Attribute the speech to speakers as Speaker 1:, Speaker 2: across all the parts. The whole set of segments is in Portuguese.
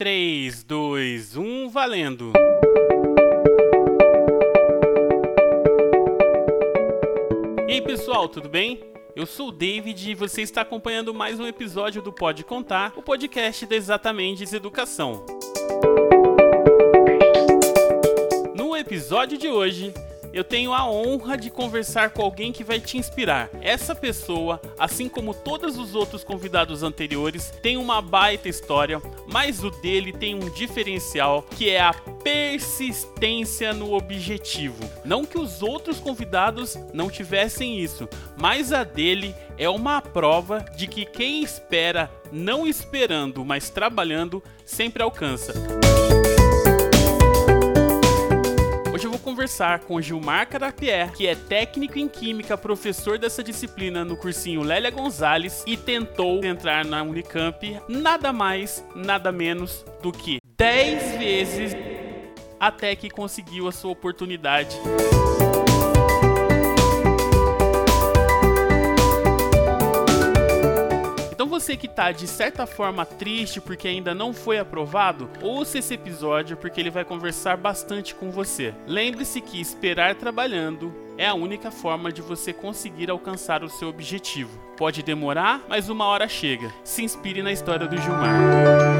Speaker 1: 3, 2, 1, valendo! E aí pessoal, tudo bem? Eu sou o David e você está acompanhando mais um episódio do Pode Contar, o podcast da Exatamente Educação. No episódio de hoje, eu tenho a honra de conversar com alguém que vai te inspirar. Essa pessoa, assim como todos os outros convidados anteriores, tem uma baita história, mas o dele tem um diferencial que é a persistência no objetivo. Não que os outros convidados não tivessem isso, mas a dele é uma prova de que quem espera, não esperando, mas trabalhando, sempre alcança. Hoje eu vou conversar com Gilmar Carapié, que é técnico em Química, professor dessa disciplina no cursinho Lélia Gonzalez e tentou entrar na Unicamp nada mais, nada menos do que 10 vezes até que conseguiu a sua oportunidade. Então você que tá de certa forma triste porque ainda não foi aprovado, ouça esse episódio porque ele vai conversar bastante com você. Lembre-se que esperar trabalhando é a única forma de você conseguir alcançar o seu objetivo. Pode demorar, mas uma hora chega. Se inspire na história do Gilmar.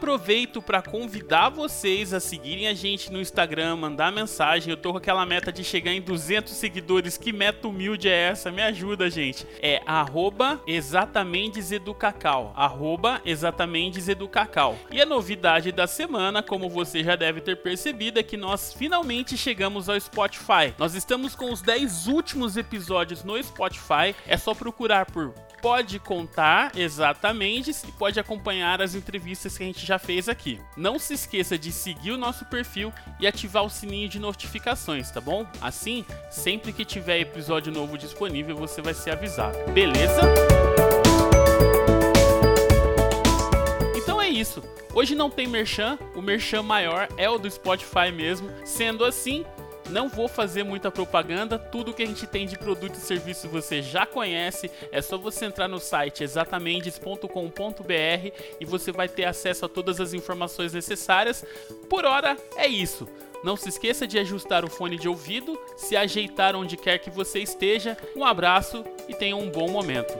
Speaker 1: Aproveito para convidar vocês a seguirem a gente no Instagram, mandar mensagem. Eu tô com aquela meta de chegar em 200 seguidores. Que meta humilde é essa? Me ajuda, gente. É arroba exatamenteseducacau. Arroba. E a novidade da semana, como você já deve ter percebido, é que nós finalmente chegamos ao Spotify. Nós estamos com os 10 últimos episódios no Spotify. É só procurar por pode contar exatamente e pode acompanhar as entrevistas que a gente já fez aqui. Não se esqueça de seguir o nosso perfil e ativar o sininho de notificações, tá bom? Assim, sempre que tiver episódio novo disponível, você vai ser avisado. Beleza? Então é isso. Hoje não tem merchan, o merchan maior é o do Spotify mesmo. Sendo assim, não vou fazer muita propaganda, tudo que a gente tem de produto e serviço você já conhece. É só você entrar no site exatamente.com.br e você vai ter acesso a todas as informações necessárias. Por hora é isso. Não se esqueça de ajustar o fone de ouvido, se ajeitar onde quer que você esteja. Um abraço e tenha um bom momento.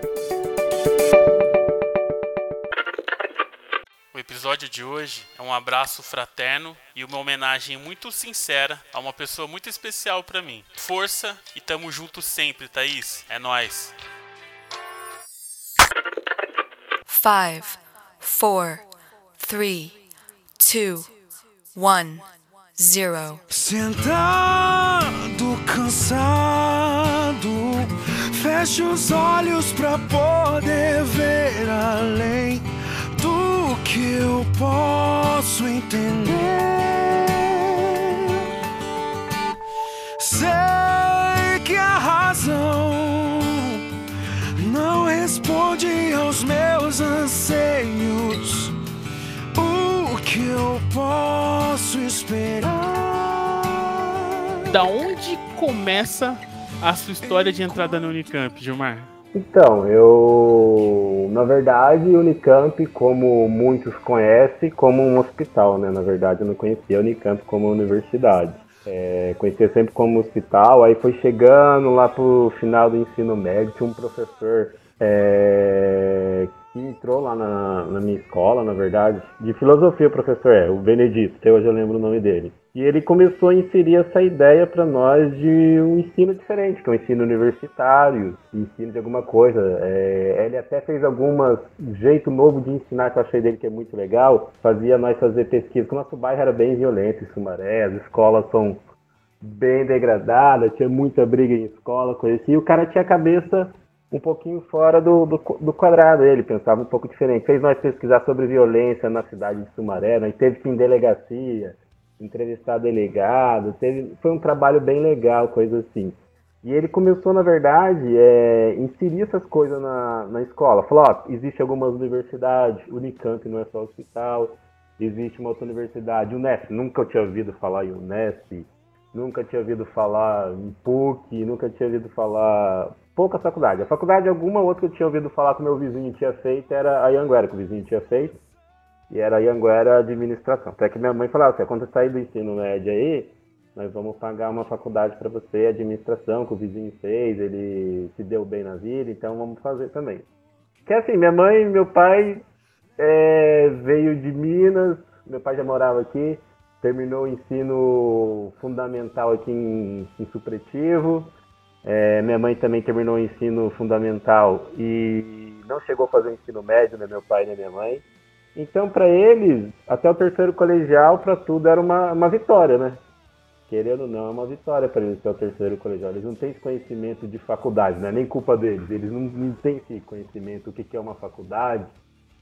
Speaker 1: Episódio de hoje é um abraço fraterno e uma homenagem muito sincera a uma pessoa muito especial para mim. Força e tamo junto sempre, Thaís. É nós.
Speaker 2: 5 4 3 2 1 0
Speaker 3: Sentado cansado Feche os olhos pra poder ver além que eu posso entender. Sei que a razão não responde aos meus anseios. O que eu posso esperar?
Speaker 1: Da onde começa a sua história de entrada no Unicamp, Gilmar?
Speaker 4: Então, eu, na verdade, Unicamp, como muitos conhecem, como um hospital, né? Na verdade, eu não conhecia Unicamp como universidade. É, conhecia sempre como hospital, aí foi chegando lá pro final do ensino médio, tinha um professor é, que entrou lá na, na, minha escola, na verdade, de filosofia, o professor é, o Benedito, até hoje eu lembro o nome dele. E ele começou a inserir essa ideia para nós de um ensino diferente, que é um ensino universitário, ensino de alguma coisa. É, ele até fez algumas jeito novo de ensinar que eu achei dele que é muito legal. Fazia nós fazer pesquisa, porque o nosso bairro era bem violento em Sumaré, as escolas são bem degradadas, tinha muita briga em escola, coisa assim. E o cara tinha a cabeça um pouquinho fora do, do, do, quadrado. Ele pensava um pouco diferente. Fez nós pesquisar sobre violência na cidade de Sumaré, nós teve que ir em delegacia, entrevistar delegado, teve, foi um trabalho bem legal, coisa assim. E ele começou, na verdade, é, inserir essas coisas na, na escola. Falou, ó, existe algumas universidades, Unicamp não é só hospital, existe uma outra universidade, Unesp, nunca eu tinha ouvido falar em Unesp, nunca tinha ouvido falar em PUC, nunca tinha ouvido falar pouca faculdade. A faculdade, alguma outra que eu tinha ouvido falar que meu vizinho tinha feito era a Anguera, que o vizinho tinha feito. e era Anguera Administração. Até que minha mãe falava assim, quando você sair do ensino médio aí, nós vamos pagar uma faculdade para você, administração, que o vizinho fez, ele se deu bem na vida, então vamos fazer também. Que assim, minha mãe e meu pai é, veio de Minas, meu pai já morava aqui, terminou o ensino fundamental aqui em, em Supletivo, é, minha mãe também terminou o ensino fundamental e não chegou a fazer o ensino médio, né, meu pai nem minha mãe. Então, para eles, até o terceiro colegial, para tudo era uma, uma vitória, né? Querendo ou não, é uma vitória para eles até o terceiro colegial. Eles não têm esse conhecimento de faculdade, não é nem culpa deles. Eles não, não têm esse conhecimento, o que, é uma faculdade,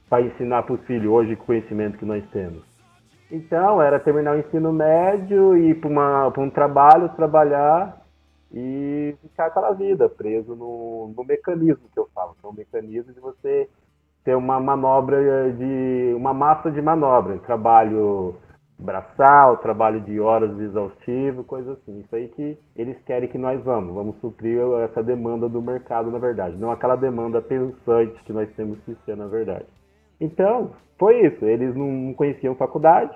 Speaker 4: para ensinar para os filhos hoje o conhecimento que nós temos. Então, era terminar o ensino médio, ir para um trabalho, trabalhar e ficar aquela vida, preso no, no mecanismo que eu falo, que é mecanismo de você ter uma manobra de. uma massa de manobra, trabalho braçal, trabalho de horas exaustivo, coisa assim. Isso aí que eles querem que nós vamos, vamos suprir essa demanda do mercado, na verdade, não aquela demanda pensante que nós temos que ser, na verdade. Então, foi isso. Eles não conheciam faculdade,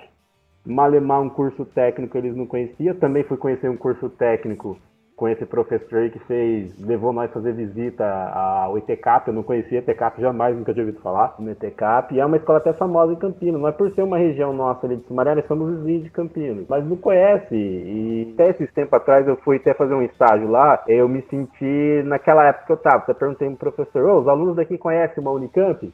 Speaker 4: malemar um curso técnico eles não conheciam. Também fui conhecer um curso técnico com esse professor que fez, levou nós fazer visita ao ETCAP, eu não conhecia ETCAP jamais, nunca tinha ouvido falar. No ETCAP, e é uma escola até famosa em Campinas, não é por ser uma região nossa ali de Sumaré, nós somos vizinhos de Campinas, mas não conhece, e até esses tempos atrás eu fui até fazer um estágio lá, eu me senti, naquela época que eu tava, eu perguntei pro professor, oh, os alunos daqui conhecem uma Unicamp?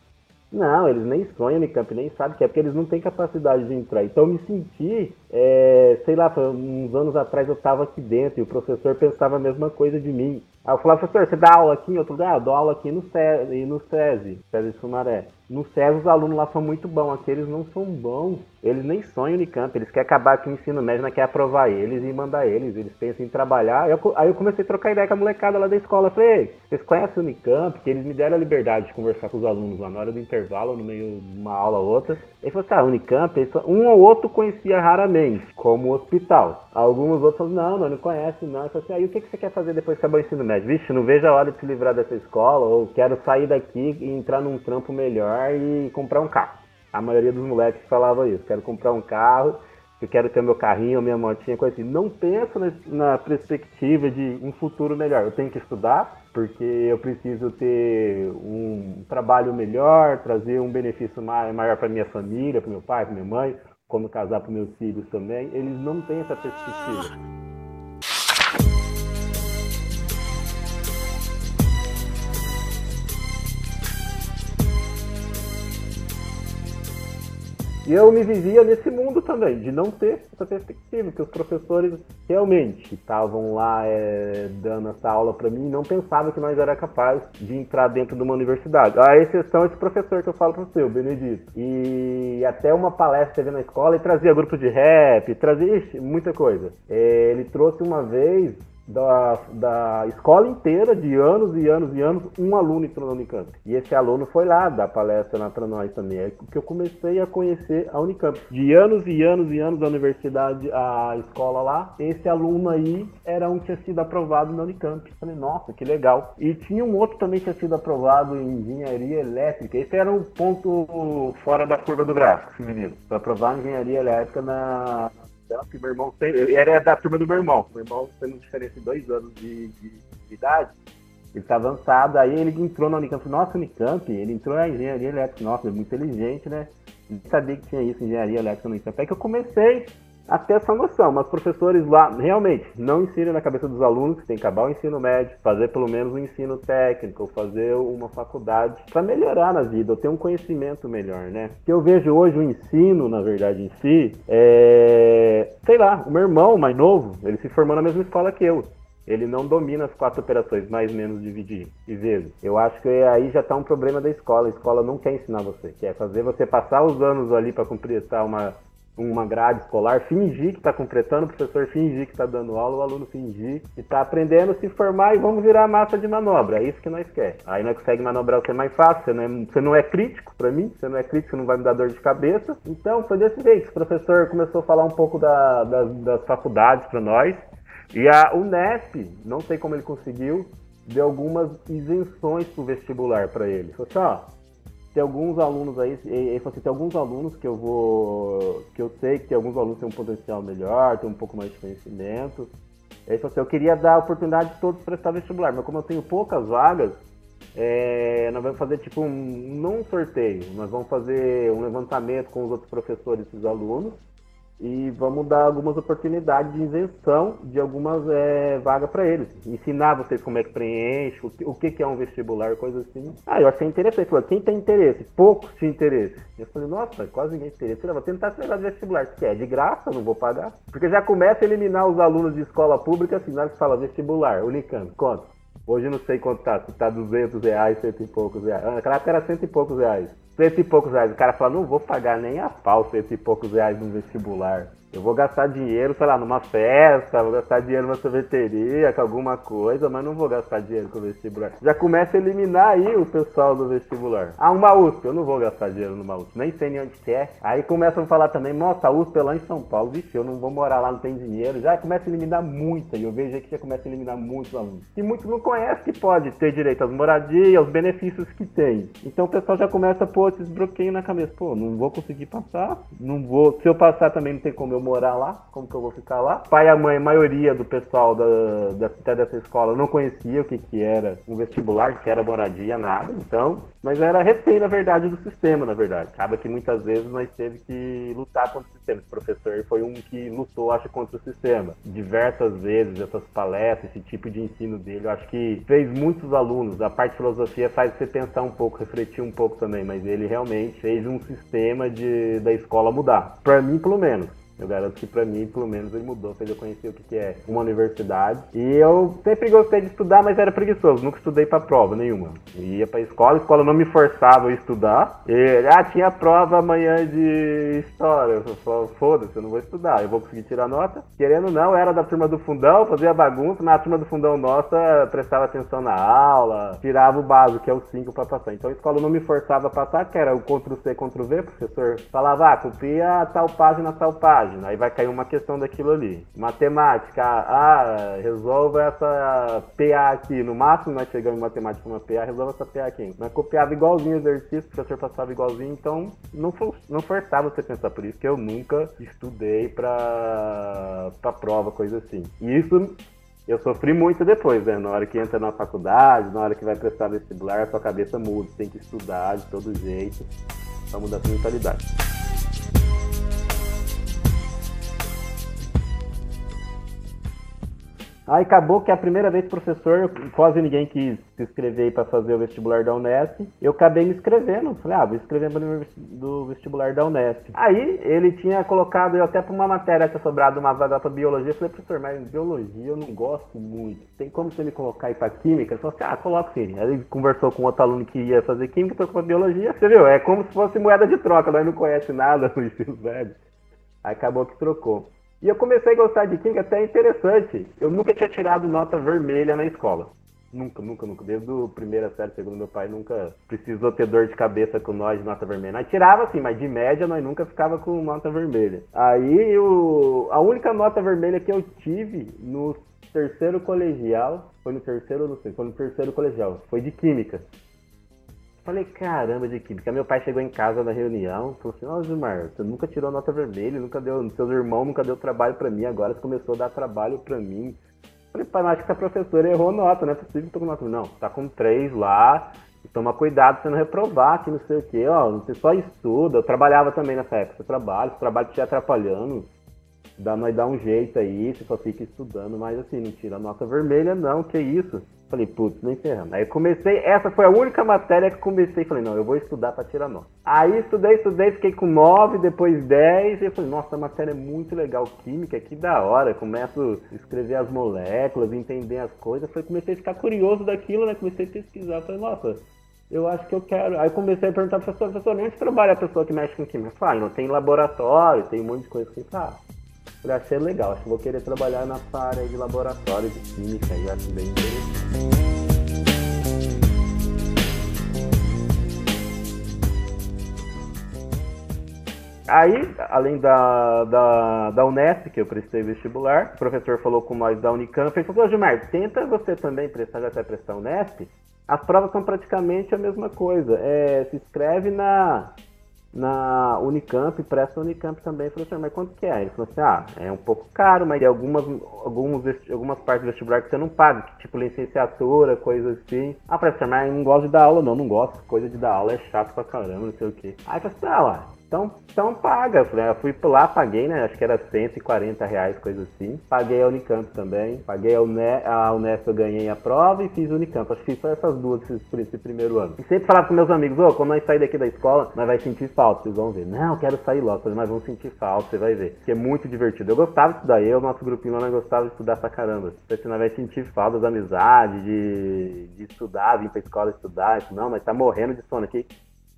Speaker 4: Não, eles nem sonham Unicamp, nem sabem que é porque eles não têm capacidade de entrar. Então eu me senti, é, sei lá, uns anos atrás eu estava aqui dentro e o professor pensava a mesma coisa de mim. Aí eu falava, professor, você dá aula aqui? Eu falei, ah, eu dou aula aqui no SESI, no SESI, SESI Sumaré. No SES os alunos lá são muito bons, aqueles não são bons. Eles nem sonham Unicamp, eles querem acabar com o ensino médio, não quer aprovar eles e mandar eles. Eles pensam em trabalhar. Eu, aí eu comecei a trocar ideia com a molecada lá da escola. falei, vocês conhecem o Unicamp? Que eles me deram a liberdade de conversar com os alunos lá na hora do intervalo, no meio de uma aula ou outra. Ele falou assim, ah, Unicamp, um ou outro conhecia raramente, como hospital. Alguns outros falaram, não, não, não conhece, não. Eu falei assim, aí ah, o que você quer fazer depois que acabar o ensino médio? Vixe, não vejo a hora de se livrar dessa escola, ou quero sair daqui e entrar num trampo melhor e comprar um carro. A maioria dos moleques falava isso, quero comprar um carro, eu quero ter meu carrinho, minha motinha, coisa assim. Não pensa na perspectiva de um futuro melhor. Eu tenho que estudar, porque eu preciso ter um trabalho melhor, trazer um benefício maior para minha família, para meu pai, para minha mãe, quando casar para meus filhos também. Eles não têm essa perspectiva. E eu me vivia nesse mundo também, de não ter essa perspectiva, que os professores realmente estavam lá é, dando essa aula para mim e não pensavam que nós era capaz de entrar dentro de uma universidade. A exceção esse professor que eu falo para você, o Benedito. E até uma palestra teve na escola e trazia grupo de rap, trazia ixi, muita coisa. É, ele trouxe uma vez da, da escola inteira, de anos e anos e anos, um aluno entrou na Unicamp. E esse aluno foi lá dar palestra para nós também. É que eu comecei a conhecer a Unicamp. De anos e anos e anos da universidade, a escola lá, esse aluno aí era um que tinha sido aprovado na Unicamp. falei, nossa, que legal. E tinha um outro também que tinha sido aprovado em engenharia elétrica. Esse era um ponto fora da curva do gráfico, esse menino. Para aprovar engenharia elétrica na que meu irmão ele era da turma do meu irmão. Meu irmão tendo diferença de dois anos de, de, de idade. Ele tá avançado, aí ele entrou na Unicamp. Nossa, Unicamp, ele entrou na engenharia elétrica. Nossa, é muito inteligente, né? Nem sabia que tinha isso, engenharia elétrica no Unicamp. É que eu comecei a ter essa noção, mas professores lá realmente não ensinam na cabeça dos alunos que tem que acabar o ensino médio, fazer pelo menos um ensino técnico, fazer uma faculdade para melhorar na vida, ou ter um conhecimento melhor, né? Que eu vejo hoje o ensino, na verdade, em si, é... sei lá, o meu irmão mais novo, ele se formou na mesma escola que eu. Ele não domina as quatro operações, mais menos dividir e vezes. Eu acho que aí já está um problema da escola. A escola não quer ensinar você, quer fazer você passar os anos ali para completar uma uma grade escolar, fingir que está completando, o professor fingir que está dando aula, o aluno fingir que está aprendendo, se formar e vamos virar massa de manobra. É isso que nós queremos. Aí nós consegue manobrar você mais fácil, você não é, você não é crítico para mim, você não é crítico, não vai me dar dor de cabeça. Então foi desse jeito. O professor começou a falar um pouco da, da, das faculdades para nós. E a Unesp, não sei como ele conseguiu, deu algumas isenções pro vestibular para ele. Falou assim, ó, tem alguns alunos aí, ele falou assim, tem alguns alunos que eu vou, que eu sei que tem alguns alunos que têm um potencial melhor, tem um pouco mais de conhecimento. Ele falou assim, eu queria dar a oportunidade de todos prestar vestibular, mas como eu tenho poucas vagas, é, nós vamos fazer tipo um, não um sorteio, nós vamos fazer um levantamento com os outros professores e os alunos e vamos dar algumas oportunidades de isenção de algumas é, vagas para eles. Ensinar vocês como é que preenche, o que, o que é um vestibular, coisa assim. Ah, eu achei interessante. Falei, quem tem interesse? Poucos tinham interesse. Eu falei, nossa, quase ninguém tem interesse. Eu vou tentar esse de vestibular. Se é de graça, não vou pagar. Porque já começa a eliminar os alunos de escola pública, assim, na hora que fala vestibular, Unicamp, quanto? Hoje não sei quanto tá, se tá 200 reais, cento e poucos reais. Naquela época era cento e poucos reais. Cento e poucos reais. O cara fala, não vou pagar nem a pau cento e poucos reais no vestibular. Eu vou gastar dinheiro, sei lá, numa festa, vou gastar dinheiro numa sorveteria, com alguma coisa, mas não vou gastar dinheiro com o vestibular. Já começa a eliminar aí o pessoal do vestibular. Ah, uma USP, eu não vou gastar dinheiro numa USP, nem sei nem onde que é. Aí começam a falar também, nossa, a USP é lá em São Paulo, vixe, eu não vou morar lá, não tem dinheiro. Já começa a eliminar muita, e eu vejo que já começa a eliminar muitos alunos. E muitos não conhecem que pode ter direito às moradias, aos benefícios que tem. Então o pessoal já começa a pôr esses bloqueios na cabeça. Pô, não vou conseguir passar, não vou. Se eu passar também não tem como eu morar lá, como que eu vou ficar lá? Pai e a mãe, maioria do pessoal da, da, até dessa escola não conhecia o que, que era um vestibular, que era moradia, nada. Então, mas era refém, na verdade, do sistema, na verdade. Acaba que muitas vezes nós teve que lutar contra o sistema. Esse professor foi um que lutou, acho, contra o sistema. Diversas vezes, essas palestras, esse tipo de ensino dele, eu acho que fez muitos alunos. A parte de filosofia faz você pensar um pouco, refletir um pouco também, mas ele realmente fez um sistema de, da escola mudar. Para mim, pelo menos. Eu garanto que para mim, pelo menos, ele mudou, fez eu conhecer o que é uma universidade. E eu sempre gostei de estudar, mas era preguiçoso, nunca estudei para prova nenhuma. Eu ia para escola, a escola não me forçava a estudar. E, ah, tinha prova amanhã de história. Eu falava, foda-se, eu não vou estudar, eu vou conseguir tirar nota. Querendo ou não, era da turma do fundão, fazia bagunça, mas a turma do fundão nossa prestava atenção na aula, tirava o básico, que é o 5 para passar. Então a escola não me forçava a passar, que era o Ctrl-C, Ctrl-V, o professor falava, ah, copia tal página, tal página página, aí vai cair uma questão daquilo ali. Matemática, ah, resolva essa PA aqui. No máximo nós chegamos em matemática uma PA, resolva essa PA aqui. Mas copiava igualzinho o exercício, o professor passava igualzinho, então não, for, não forçava você pensar por isso que eu nunca estudei pra, pra prova, coisa assim. E isso eu sofri muito depois, né? Na hora que entra na faculdade, na hora que vai prestar vestibular, sua cabeça muda, você tem que estudar de todo jeito pra mudar sua mentalidade. Aí acabou que a primeira vez professor, quase ninguém quis se inscrever para fazer o vestibular da Unesp. Eu acabei me inscrevendo. Falei, ah, vou escrever do vestibular da Unesp. Aí ele tinha colocado eu até para uma matéria tinha sobrado uma vaga para biologia. Eu falei, professor, mas biologia eu não gosto muito. Tem como você me colocar aí para química? Ele falou assim, ah, coloca sim. Aí ele conversou com outro aluno que ia fazer química, trocou para biologia. Você viu? É como se fosse moeda de troca, nós não conhece nada do ensino velho. Aí acabou que trocou. E eu comecei a gostar de química até interessante. Eu nunca tinha tirado nota vermelha na escola. Nunca, nunca, nunca. Desde o primeira série, segundo meu pai, nunca precisou ter dor de cabeça com nós de nota vermelha. Nós tirava assim, mas de média nós nunca ficava com nota vermelha. Aí o, a única nota vermelha que eu tive no terceiro colegial, foi no terceiro, não sei, foi no terceiro colegial, foi de química. Falei, caramba, de química. Meu pai chegou em casa na reunião, falou assim, ó, oh, Gilmar, você nunca tirou nota vermelha, nunca deu, seus irmãos nunca deu trabalho para mim, agora você começou a dar trabalho para mim. Falei, pai, acho que essa professora errou nota, não é possível que tô com nota. Não, tá com três lá, toma cuidado pra você não reprovar, que não sei o quê, ó, você só estuda. Eu trabalhava também nessa época, você trabalha, se trabalho te atrapalhando, dá, nós dá um jeito aí, você só fica estudando, mas assim, não tira nota vermelha não, que isso. Falei, putz, nem ferrando. Aí comecei, essa foi a única matéria que comecei. Falei, não, eu vou estudar para tirar nota. Aí estudei, estudei, fiquei com 9, depois 10. E eu falei, nossa, a matéria é muito legal, química, que da hora. Começo a escrever as moléculas, entender as coisas. Falei, comecei a ficar curioso daquilo, né? Comecei a pesquisar. Falei, nossa, eu acho que eu quero. Aí comecei a perguntar para professor, professor, onde trabalha a pessoa que mexe com química? Falei, ah, não tem laboratório, tem um monte de coisa assim. Ah, Falei, achei legal, acho que vou querer trabalhar nessa área de laboratório de química e acho bem interessante. Aí, além da, da, da Unesp, que eu prestei vestibular, o professor falou com nós da Unicamp e falou, Gilmar, tenta você também prestar, já vai prestar Unesp? As provas são praticamente a mesma coisa. É, se inscreve na, na Unicamp, presta Unicamp também. Falei assim, mas quanto que é? Ele falou assim, ah, é um pouco caro, mas tem algumas, alguns, algumas partes do vestibular que você não paga, tipo licenciatura, coisa assim. Ah, falei assim, mas não gosto de dar aula, não, não gosto. Coisa de dar aula é chato pra caramba, não sei o quê. Aí eu falei assim, ah lá, então, então paga. Eu fui lá, paguei, né? Acho que era 140 reais, coisa assim. Paguei a Unicamp também. Paguei a, Une a Unesp, eu ganhei a prova e fiz a Unicamp. Acho que fiz só essas duas por esse primeiro ano. E sempre falava com meus amigos, ô, oh, quando nós sair daqui da escola, nós vai sentir falta, vocês vão ver. Não, quero sair logo, mas vamos sentir falta, você vai ver. Que é muito divertido. Eu gostava de estudar, eu, nosso grupinho lá, nós gostava de estudar pra caramba. Você nós vai sentir falta das amizades, de, de estudar, vir pra escola estudar. Não, mas tá morrendo de sono aqui.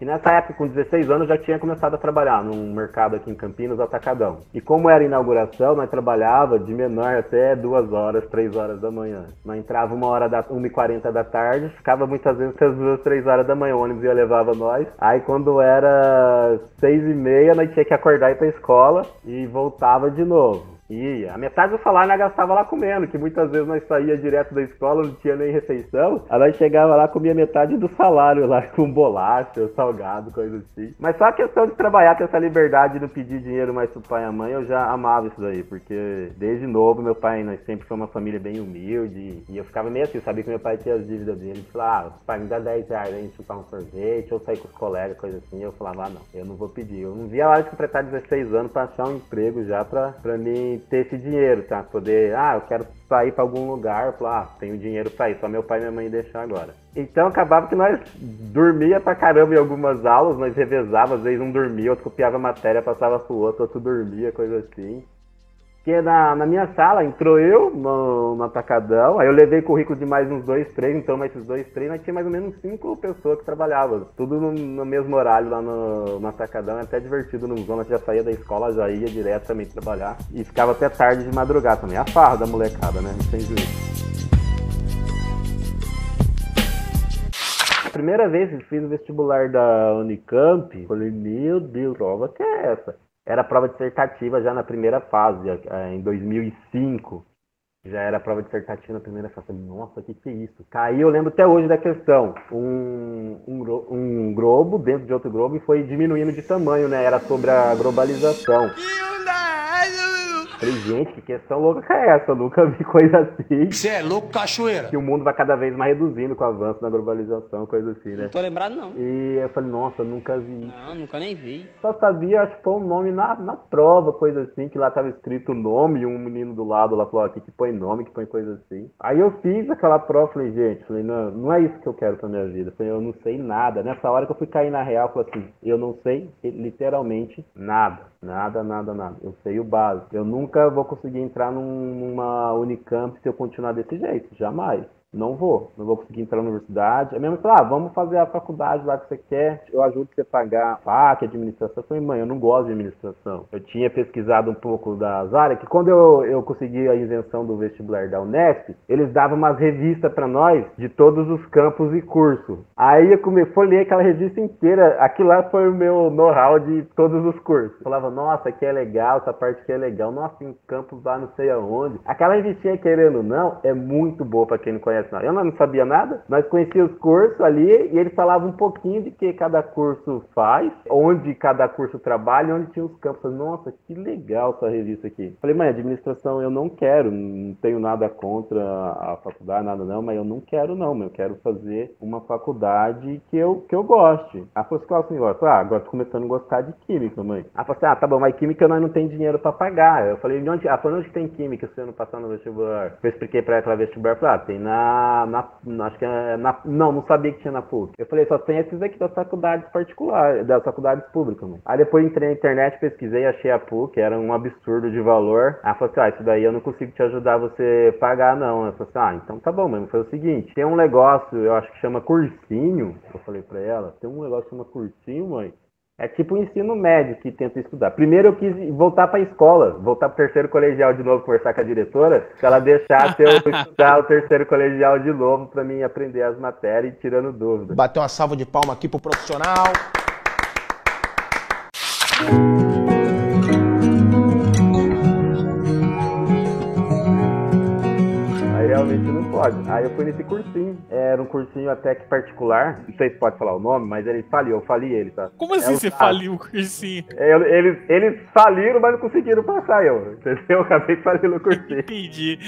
Speaker 4: E nessa época, com 16 anos, já tinha começado a trabalhar num mercado aqui em Campinas, Atacadão. E como era inauguração, nós trabalhava de menor até 2 horas, 3 horas da manhã. Nós entrava uma hora da 1h40 da tarde, ficava muitas vezes até as 2, 3 horas da manhã, o ônibus ia levava nós. Aí quando era 6 e meia, nós tinha que acordar e ir pra escola e voltava de novo. E a metade do salário nós gastava lá comendo, que muitas vezes nós saía direto da escola, não tinha nem refeição. Aí nós chegava lá, comia metade do salário lá, com bolacha, salgado, coisa assim. Mas só a questão de trabalhar com essa liberdade de não pedir dinheiro mais pro pai e a mãe, eu já amava isso daí, porque desde novo meu pai, nós sempre foi uma família bem humilde, e eu ficava meio assim, sabia que meu pai tinha as dívidas dele. Ele falava, ah, pai, me dá 10 reais, a gente chupar um sorvete, ou sair com os colegas, coisa assim. Eu falava, ah, não, eu não vou pedir. Eu não via a hora de completar 16 anos pra achar um emprego já pra, pra mim ter esse dinheiro, tá? Poder, ah, eu quero sair para algum lugar, falar, ah, tenho dinheiro para ir, só meu pai e minha mãe deixar agora. Então acabava que nós dormia pra caramba em algumas aulas, nós revezava, às vezes um dormia, outro copiava a matéria, passava pro outro, outro dormia, coisa assim. Porque na, na minha sala entrou eu no, no atacadão, aí eu levei currículo de mais uns dois, três, então mais esses dois, três, nós tinha mais ou menos cinco pessoas que trabalhavam. Tudo no, no mesmo horário lá no, no atacadão, é até divertido no zona, já saía da escola, já ia direto também trabalhar. E ficava até tarde de madrugada também. A farra da molecada, né? Sem juízo. Primeira vez que fiz o vestibular da Unicamp, falei, meu Deus, prova que é essa? Era prova dissertativa já na primeira fase, é, em 2005. Já era prova dissertativa na primeira fase. Nossa, o que, que é isso? Caiu, eu lembro até hoje da questão. Um, um, um globo dentro de outro globo e foi diminuindo de tamanho, né? Era sobre a globalização. Falei, gente, que questão louca é essa? Eu nunca vi coisa assim.
Speaker 3: Você é louco, cachoeira?
Speaker 4: Que o mundo vai cada vez mais reduzindo com o avanço da globalização, coisa assim, né?
Speaker 5: Não tô lembrado, não.
Speaker 4: E eu falei, nossa, nunca vi.
Speaker 5: Não, nunca nem vi.
Speaker 4: Só sabia, acho que foi um nome na, na prova, coisa assim, que lá tava escrito o nome e um menino do lado lá falou, aqui que põe nome, que põe coisa assim. Aí eu fiz aquela prova, falei, gente, falei, não, não é isso que eu quero pra minha vida. Falei, eu não sei nada. Nessa hora que eu fui cair na real, falei assim, eu não sei literalmente nada. Nada, nada, nada. Eu sei o básico. Eu nunca vou conseguir entrar num, numa Unicamp se eu continuar desse jeito. Jamais não vou, não vou conseguir entrar na universidade. Minha mãe falou, ah, vamos fazer a faculdade lá que você quer, eu ajudo você a pagar FAC, administração. Eu falei, mãe, eu não gosto de administração. Eu tinha pesquisado um pouco das áreas, que quando eu, eu consegui a isenção do vestibular da Unesp, eles davam umas revistas para nós de todos os campos e cursos. Aí eu come, folhei aquela revista inteira, aquilo lá foi o meu know-how de todos os cursos. Eu falava, nossa, aqui é legal, essa parte aqui é legal, nossa, tem campos lá não sei aonde. Aquela revistinha, querendo ou não, é muito boa para quem não conhece Eu não sabia nada. Nós conhecíamos os cursos ali e ele falava um pouquinho de que cada curso faz, onde cada curso trabalha, onde tinha os campos. Nossa, que legal essa revista aqui. Falei, mãe, administração eu não quero, não tenho nada contra a faculdade, nada não, mas eu não quero não, eu quero fazer uma faculdade que eu, que eu goste. Ela falou assim, gosta? Ah, agora tô começando a gostar de química, mãe. Ela falou assim, ah, tá bom, mas química nós não tem dinheiro pra pagar. Eu falei, onde, ela falou, onde tem química se eu não passar no vestibular? Eu expliquei pra ela que vestibular, falei, ah, tem na na, acho que é na, não, não sabia que tinha na PUC. Eu falei, só tem esses aqui das faculdades particulares, das faculdades públicas. Mano. Aí depois entrei na internet, pesquisei, achei a PUC, era um absurdo de valor. Aí falou assim, ah, isso daí eu não consigo te ajudar você pagar não. Eu falei assim, ah, então tá bom, mano. Foi o seguinte, tem um negócio, eu acho que chama cursinho. Eu falei pra ela, tem um negócio que chama cursinho, mãe. É tipo o ensino médio que tenta estudar. Primeiro eu quis voltar para a escola, voltar para o terceiro colegial de novo, conversar com a diretora, se ela deixasse eu estudar o terceiro colegial de novo para mim aprender as matérias e tirando dúvidas.
Speaker 3: Bater uma salva de palma aqui pro profissional.
Speaker 4: Pode. Aí eu fui nesse cursinho. Era um cursinho até que particular. Não sei se pode falar o nome, mas ele faliu. Eu fali ele, tá?
Speaker 1: Como assim
Speaker 4: É
Speaker 1: você faliu o cursinho?
Speaker 4: Eu- Eles, eles faliram, mas não conseguiram passar eu. Entendeu? Eu acabei falindo o cursinho.
Speaker 1: Entendi.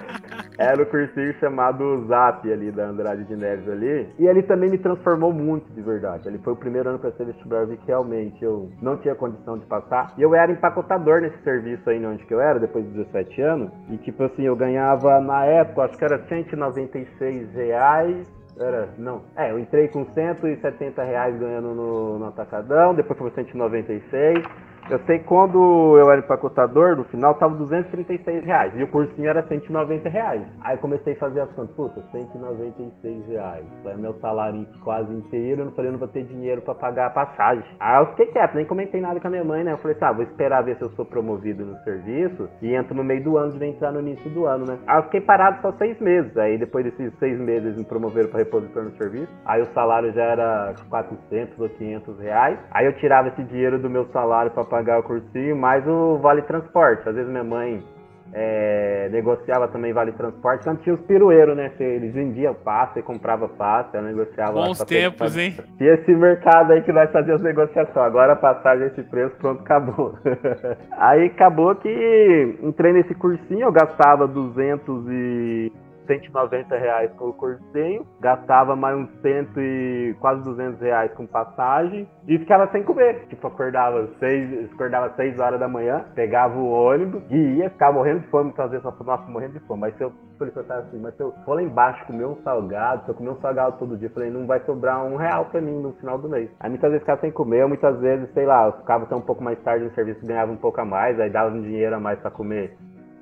Speaker 4: Era o cursinho chamado Zap ali da Andrade de Neves ali. E ele também me transformou muito de verdade. Ele foi o primeiro ano para ser vestibular, eu vi que realmente eu não tinha condição de passar. E eu era empacotador nesse serviço aí onde que eu era, depois de 17 anos. E tipo assim, eu ganhava na época, acho que era 196 reais. Era, não. É, eu entrei com 170 reais ganhando no, no atacadão, depois foi 196. Eu sei quando eu era empacotador, no final tava 236 reais. E o cursinho era 190 reais. Aí comecei a fazer as contas. Puta, 196 reais. Foi meu salário quase inteiro. Eu não falei, eu não vou ter dinheiro pra pagar a passagem. Aí eu fiquei quieto, nem comentei nada com a minha mãe, né? Eu falei, tá, vou esperar ver se eu sou promovido no serviço. E entro no meio do ano, de entrar no início do ano, né? Aí eu fiquei parado só seis meses. Aí depois desses seis meses eles me promoveram pra repositor no serviço. Aí o salário já era 400 ou 500 reais. Aí eu tirava esse dinheiro do meu salário pra pagar o cursinho, mais o vale transporte. Às vezes minha mãe é, negociava também vale transporte, quando tinha os pirueiros, né? Eles vendiam passe, comprava passe, eu negociava. lá
Speaker 1: Bons
Speaker 4: ter-
Speaker 1: tempos, hein?
Speaker 4: E esse mercado aí que nós fazíamos negociação. Agora a passagem esse preço, pronto, acabou. aí acabou que entrei nesse cursinho, eu gastava 200 e 190 reais com o cursinho, gastava mais uns 100 e quase 200 reais com passagem e ficava sem comer. Tipo, acordava 6, acordava 6 horas da manhã, pegava o ônibus e ia ficar morrendo de fome, muitas vezes, nossa, nossa, morrendo de fome. Mas se eu pra assim, mas se eu for lá embaixo comer um salgado, se eu comer um salgado todo dia, falei, não vai sobrar um real pra mim no final do mês. Aí muitas vezes ficava sem comer, muitas vezes, sei lá, eu ficava até um pouco mais tarde no serviço, ganhava um pouco a mais, aí dava um dinheiro a mais pra comer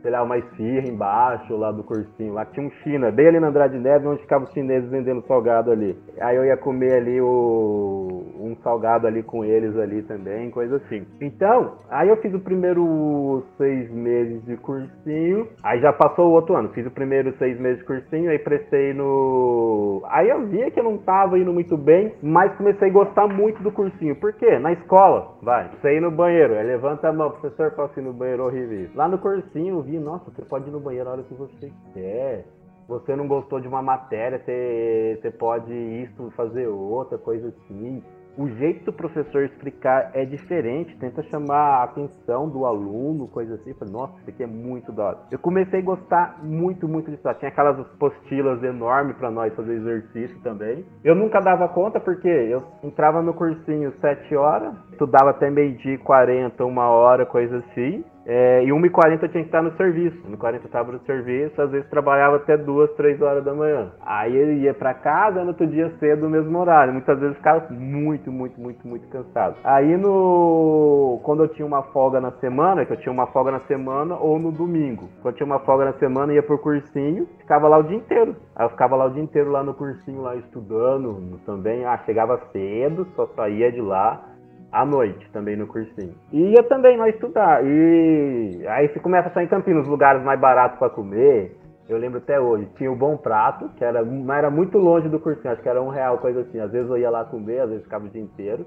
Speaker 4: sei lá, uma esfirra embaixo lá do cursinho. Lá tinha um China, bem ali na Andrade Neves, onde ficavam os chineses vendendo salgado ali. Aí eu ia comer ali o, um salgado ali com eles ali também, coisa assim. Então, aí eu fiz o primeiro seis meses de cursinho, aí já passou o outro ano. Fiz o primeiro seis meses de cursinho, aí prestei no. Aí eu via que eu não tava indo muito bem, mas comecei a gostar muito do cursinho. Por quê? Na escola, vai, você ir no banheiro, aí levanta a mão, professor, posso ir no banheiro horrível. Lá no cursinho nossa, você pode ir no banheiro a hora que você quer. Você não gostou de uma matéria, você, você pode isso fazer outra, coisa assim. O jeito do professor explicar é diferente, tenta chamar a atenção do aluno, coisa assim. Falei, nossa, isso aqui é muito da hora. Eu comecei a gostar muito, muito disso. Tinha aquelas postilas enormes para nós fazer exercício também. Eu nunca dava conta porque eu entrava no cursinho 7 horas, estudava até meio-dia e 40, uma hora, coisa assim. É, e 1h40 eu tinha que estar no serviço. 1h40 eu estava no serviço, às vezes trabalhava até 2, 3 horas da manhã. Aí eu ia para casa no outro dia cedo, no mesmo horário. Muitas vezes ficava muito, muito, muito, muito cansado. Aí no. Quando eu tinha uma folga na semana, que eu tinha uma folga na semana ou no domingo. Quando eu tinha uma folga na semana, ia pro cursinho, ficava lá o dia inteiro. Aí eu ficava lá o dia inteiro lá no cursinho, lá estudando também. Ah, chegava cedo, só saía de lá à noite também no cursinho. E ia também lá estudar. E aí você começa a sair em Campinas, lugares mais baratos para comer. Eu lembro até hoje, tinha o Bom Prato, que era, era muito longe do cursinho, acho que era um real, coisa assim. Às vezes eu ia lá comer, às vezes ficava o dia inteiro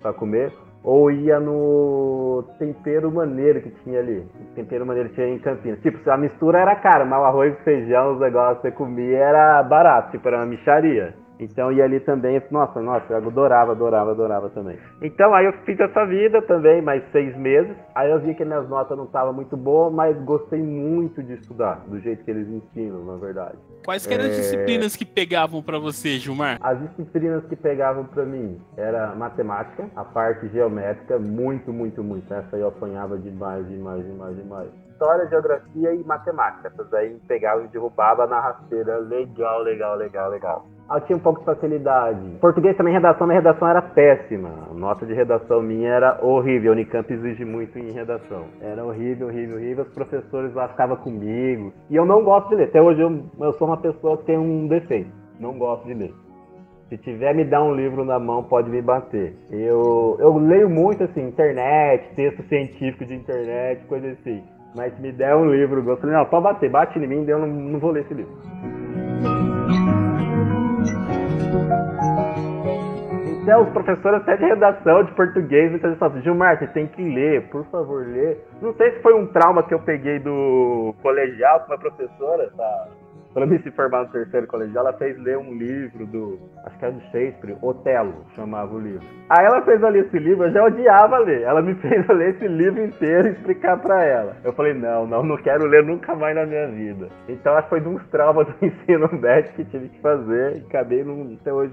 Speaker 4: para comer. Ou ia no tempero maneiro que tinha ali. Tempero maneiro tinha em Campinas. Tipo, a mistura era cara, mas o arroz, feijão, os negócios que você comia era barato, tipo, era uma micharia. Então ia ali também, nossa, nossa, eu adorava, adorava, adorava também. Então aí eu fiz essa vida também, mais seis meses. Aí eu vi que minhas notas não estavam muito boas, mas gostei muito de estudar, do jeito que eles ensinam, na verdade.
Speaker 1: Quais que eram as
Speaker 4: É.
Speaker 1: disciplinas que pegavam pra você, Gilmar?
Speaker 4: As disciplinas que pegavam pra mim era matemática, a parte geométrica, muito, muito, muito. Essa aí eu apanhava demais, demais, demais, demais. História, geografia e matemática. Essas aí pegavam e derrubava na rasteira. Legal, legal, legal, legal. Eu tinha um pouco de facilidade. Português também, redação, minha redação era péssima. A nota de redação minha era horrível. A Unicamp exige muito em redação. Era horrível, horrível, horrível. Os professores lá ficavam comigo. E eu não gosto de ler. Até hoje eu, eu sou uma pessoa que tem um defeito. Não gosto de ler. Se tiver me dar um livro na mão, pode me bater. Eu, eu leio muito assim, internet, texto científico de internet, coisa assim. Mas se me der um livro, eu falei, não, pode bater, bate em mim, eu não, não vou ler esse livro. Então, os professores até de redação, de português, muitas vezes falam assim, Gilmar, você tem que ler, por favor, lê. Não sei se foi um trauma que eu peguei do colegial com uma professora, tá? para me se formar no terceiro colegial, ela fez ler um livro do, acho que era do Shakespeare, Otelo, chamava o livro. Aí ela fez ler esse livro, eu já odiava ler. Ela me fez ler esse livro inteiro e explicar para ela. Eu falei, não, não, não quero ler nunca mais na minha vida. Então acho que foi de uns traumas do ensino médio que tive que fazer e acabei não, até hoje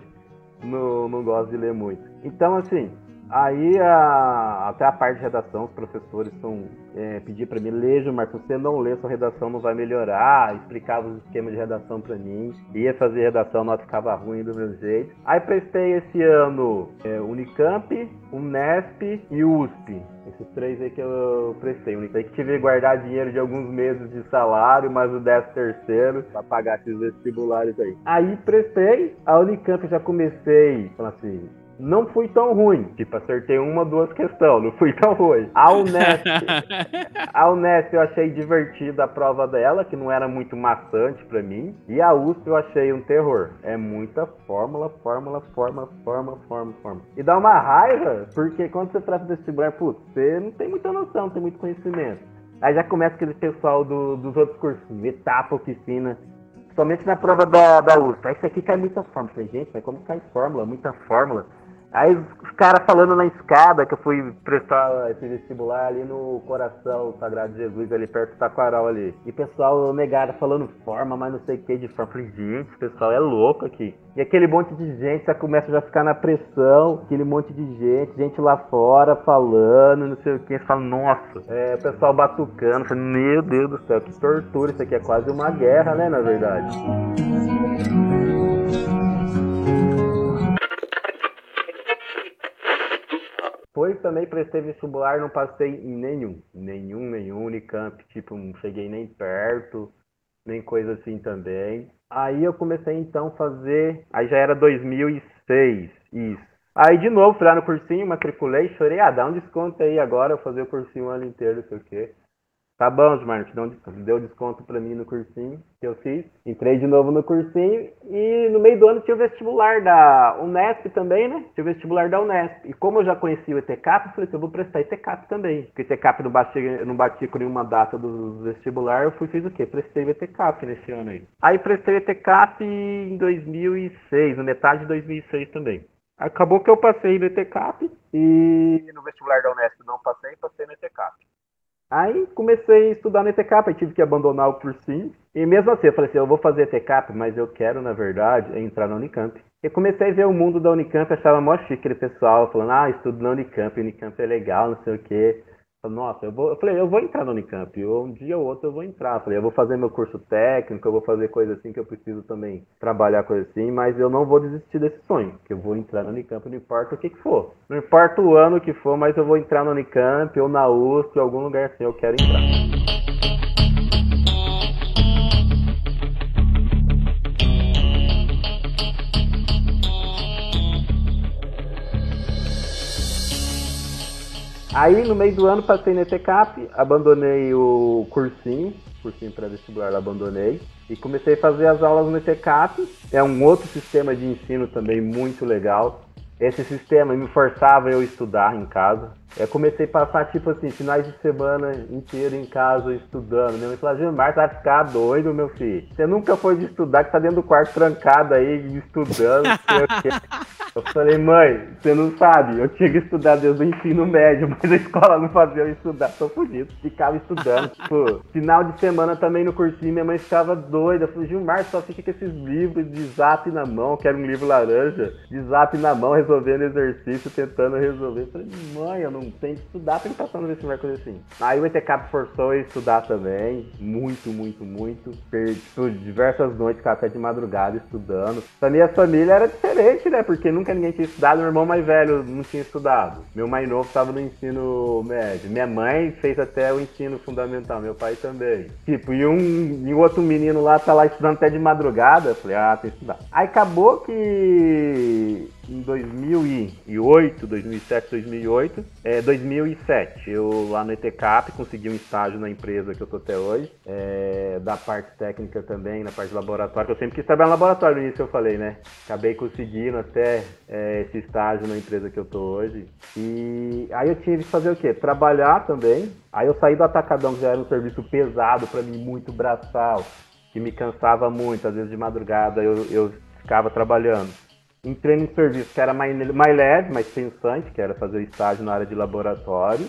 Speaker 4: não, não gosto de ler muito. Então, assim, Aí a, até a parte de redação, os professores estão é, pedir para mim, leja, mas se você não lê, sua redação não vai melhorar. Explicava os esquemas de redação para mim. Ia fazer redação, não ficava ruim do meu jeito. Aí prestei esse ano é, Unicamp, Unesp e USP. Esses três aí que eu prestei. Unicamp que tive que guardar dinheiro de alguns meses de salário, mais o décimo terceiro para pagar esses vestibulares aí. Aí prestei, a Unicamp já comecei, falando assim, não fui tão ruim. Tipo, acertei uma, duas questões, não fui tão ruim. A Unesp, a Unesp eu achei divertida a prova dela, que não era muito maçante para mim. E a USP eu achei um terror. É muita fórmula, fórmula, fórmula, fórmula, fórmula, fórmula. E dá uma raiva, porque quando você trata vestibular, putz, você não tem muita noção, não tem muito conhecimento. Aí já começa aquele pessoal do, dos outros cursos, etapa, oficina, somente na prova da, da USP. Aí isso aqui cai muita fórmula. Falei, gente, mas como cai fórmula, muita fórmula? Aí os caras falando na escada que eu fui prestar esse vestibular ali no coração Sagrado de Jesus, ali perto do Taquaral ali. E pessoal negado falando forma, mas não sei o que de forma. Falei, gente, pessoal é louco aqui. E aquele monte de gente já começa já a ficar na pressão, aquele monte de gente, gente lá fora falando, não sei o que. Você fala, nossa, é, o pessoal batucando. Meu Deus do céu, que tortura, isso aqui é quase uma guerra, né, na verdade. Depois também prestei vestibular, não passei em nenhum. Nenhum, nenhum Unicamp. Tipo, não cheguei nem perto, nem coisa assim também. Aí eu comecei então a fazer. Aí já era 2006, isso. Aí de novo fui lá no cursinho, matriculei, chorei, ah, dá um desconto aí agora, eu fazer o cursinho o ano inteiro, não sei o quê. Tá bom, Osmar, te deu desconto para mim no cursinho que eu fiz. Entrei de novo no cursinho e no meio do ano tinha o vestibular da Unesp também, né? Tinha o vestibular da Unesp. E como eu já conhecia o ETCAP, eu falei assim, eu vou prestar ETCAP também. Porque ETCAP não batia, não batia com nenhuma data do vestibular, eu fui fiz o quê? Prestei o ETCAP nesse ano aí. Aí prestei o ETCAP em 2006, na metade de 2006 também. Acabou que eu passei no ETCAP e no vestibular da Unesp não passei, passei no ETCAP. Aí comecei a estudar no ETCAP, tive que abandonar o cursinho. E mesmo assim, eu falei assim, eu vou fazer ETCAP, mas eu quero, na verdade, entrar na Unicamp. E comecei a ver o mundo da Unicamp, achava mó chique aquele pessoal falando, ah, estudo na Unicamp, Unicamp é legal, não sei o quê. Nossa, eu, vou, eu falei, eu vou entrar no Unicamp, eu, um dia ou outro eu vou entrar. Eu falei, eu vou fazer meu curso técnico, eu vou fazer coisa assim que eu preciso também trabalhar coisa assim, mas eu não vou desistir desse sonho, que eu vou entrar no Unicamp, não importa o que, que for. Não importa o ano que for, mas eu vou entrar no Unicamp ou na USP, em algum lugar assim, eu quero entrar. Aí no meio do ano passei no ETCAP, abandonei o cursinho, cursinho pré-vestibular abandonei, e comecei a fazer as aulas no ETCAP. É um outro sistema de ensino também muito legal. Esse sistema me forçava eu estudar em casa. Eu comecei a passar, tipo assim, finais de semana inteiro em casa estudando. Minha mãe falou, Gilmar, vai ficar doido, meu filho. Você nunca foi de estudar, que tá dentro do quarto trancado aí, estudando, sei o quê. Eu falei, mãe, você não sabe, eu tinha que estudar desde o ensino médio, mas a escola não fazia eu estudar, tô fudido. Ficava estudando. tipo, final de semana também no cursinho, minha mãe ficava doida. Eu falei, Gilmar, só fica com esses livros de zap na mão, que era um livro laranja, de zap na mão, resolvendo exercício, tentando resolver. Eu falei, mãe, eu não tenho que estudar pra passar no vestibular, coisa assim. Aí o ETCAP forçou a estudar também, muito, muito, muito. Perdi tipo, diversas noites, café de madrugada, estudando. Pra minha família era diferente, né? Porque nunca ninguém tinha estudado, meu irmão mais velho não tinha estudado. Meu mais novo estava no ensino médio. Minha mãe fez até o ensino fundamental, meu pai também. Tipo, e um e outro menino lá tá lá estudando até de madrugada. Eu falei, ah, tem que estudar. Aí acabou que em 2008, 2007, 2008, é, 2007, eu lá no ETCAP consegui um estágio na empresa que eu tô até hoje, é, da parte técnica também, na parte de laboratório, que eu sempre quis trabalhar no laboratório, no início eu falei, né? Acabei conseguindo até é, esse estágio na empresa que eu tô hoje. E aí eu tive que fazer o quê? Trabalhar também. Aí eu saí do Atacadão, que já era um serviço pesado para mim, muito braçal que me cansava muito, às vezes de madrugada eu, eu ficava trabalhando. Entrei num serviço que era mais, mais leve, mais pensante, que era fazer estágio na área de laboratório,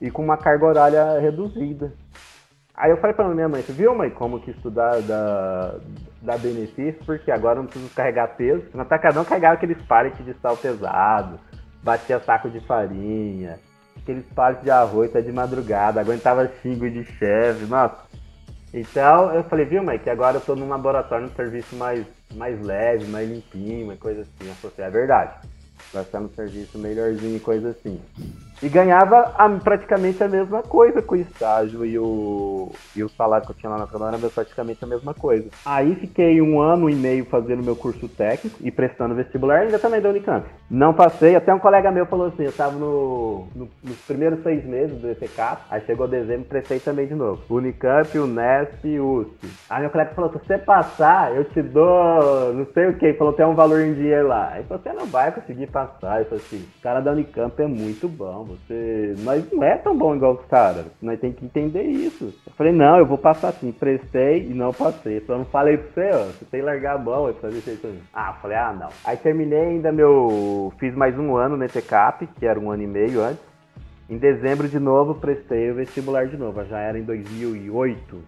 Speaker 4: e com uma carga horária reduzida. Aí eu falei pra minha mãe, viu mãe, como que estudar dá, dá benefício, porque agora eu não preciso carregar peso. No atacadão carregava aqueles pallets de sal pesado, batia saco de farinha, aqueles pallets de arroz até de madrugada, aguentava xingo de chefe, nossa. Então eu falei, viu mãe, que agora eu tô num laboratório, num serviço mais, mais leve, mais limpinho, uma coisa assim. Falei, é verdade. Vai estar no serviço melhorzinho e coisa assim. E ganhava a, praticamente a mesma coisa com o estágio e o, e o salário que eu tinha lá na Canadá era praticamente a mesma coisa. Aí fiquei um ano e meio fazendo meu curso técnico e prestando vestibular ainda também da Unicamp. Não passei, até um colega meu falou assim, eu estava no, no, nos primeiros seis meses do ETK, aí chegou dezembro prestei também de novo. Unicamp, Unesp e USP. Aí meu colega falou, se você passar, eu te dou não sei o que, falou, tem um valor em dinheiro lá. Aí você não vai conseguir passar. Eu falei assim, o cara da Unicamp é muito bom, você. Nós não é tão bom igual os caras. Nós tem que entender isso. Eu falei, não, eu vou passar assim. Prestei e não passei. Só não falei pra você, ó. Você tem que largar a mão e fazer isso aí. Ah, eu falei, ah, não. Aí terminei ainda meu. Fiz mais um ano no ETCAP, que era um ano e meio antes. Em dezembro de novo, prestei o vestibular de novo. Já era em 2008.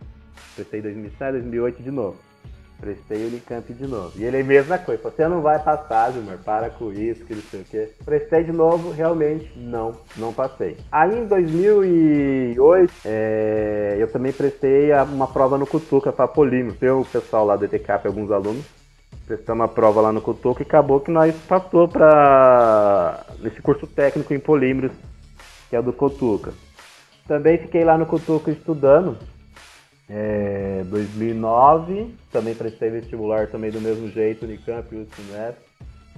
Speaker 4: Prestei em 2007, 2008 de novo. Prestei o Unicamp de novo. E ele é a mesma coisa. Você não vai passar, Gilmar. Para com isso, que não sei o quê. Prestei de novo, realmente não, não passei. Aí em 2008, é, eu também prestei uma prova no Cutuca para polímero. Tem o pessoal lá do ETCAP, alguns alunos. Prestamos uma prova lá no Cutuca e acabou que nós passou para nesse curso técnico em polímeros, que é do Cutuca. Também fiquei lá no Cutuca estudando é, 2009, também prestei vestibular também do mesmo jeito, Unicamp e USP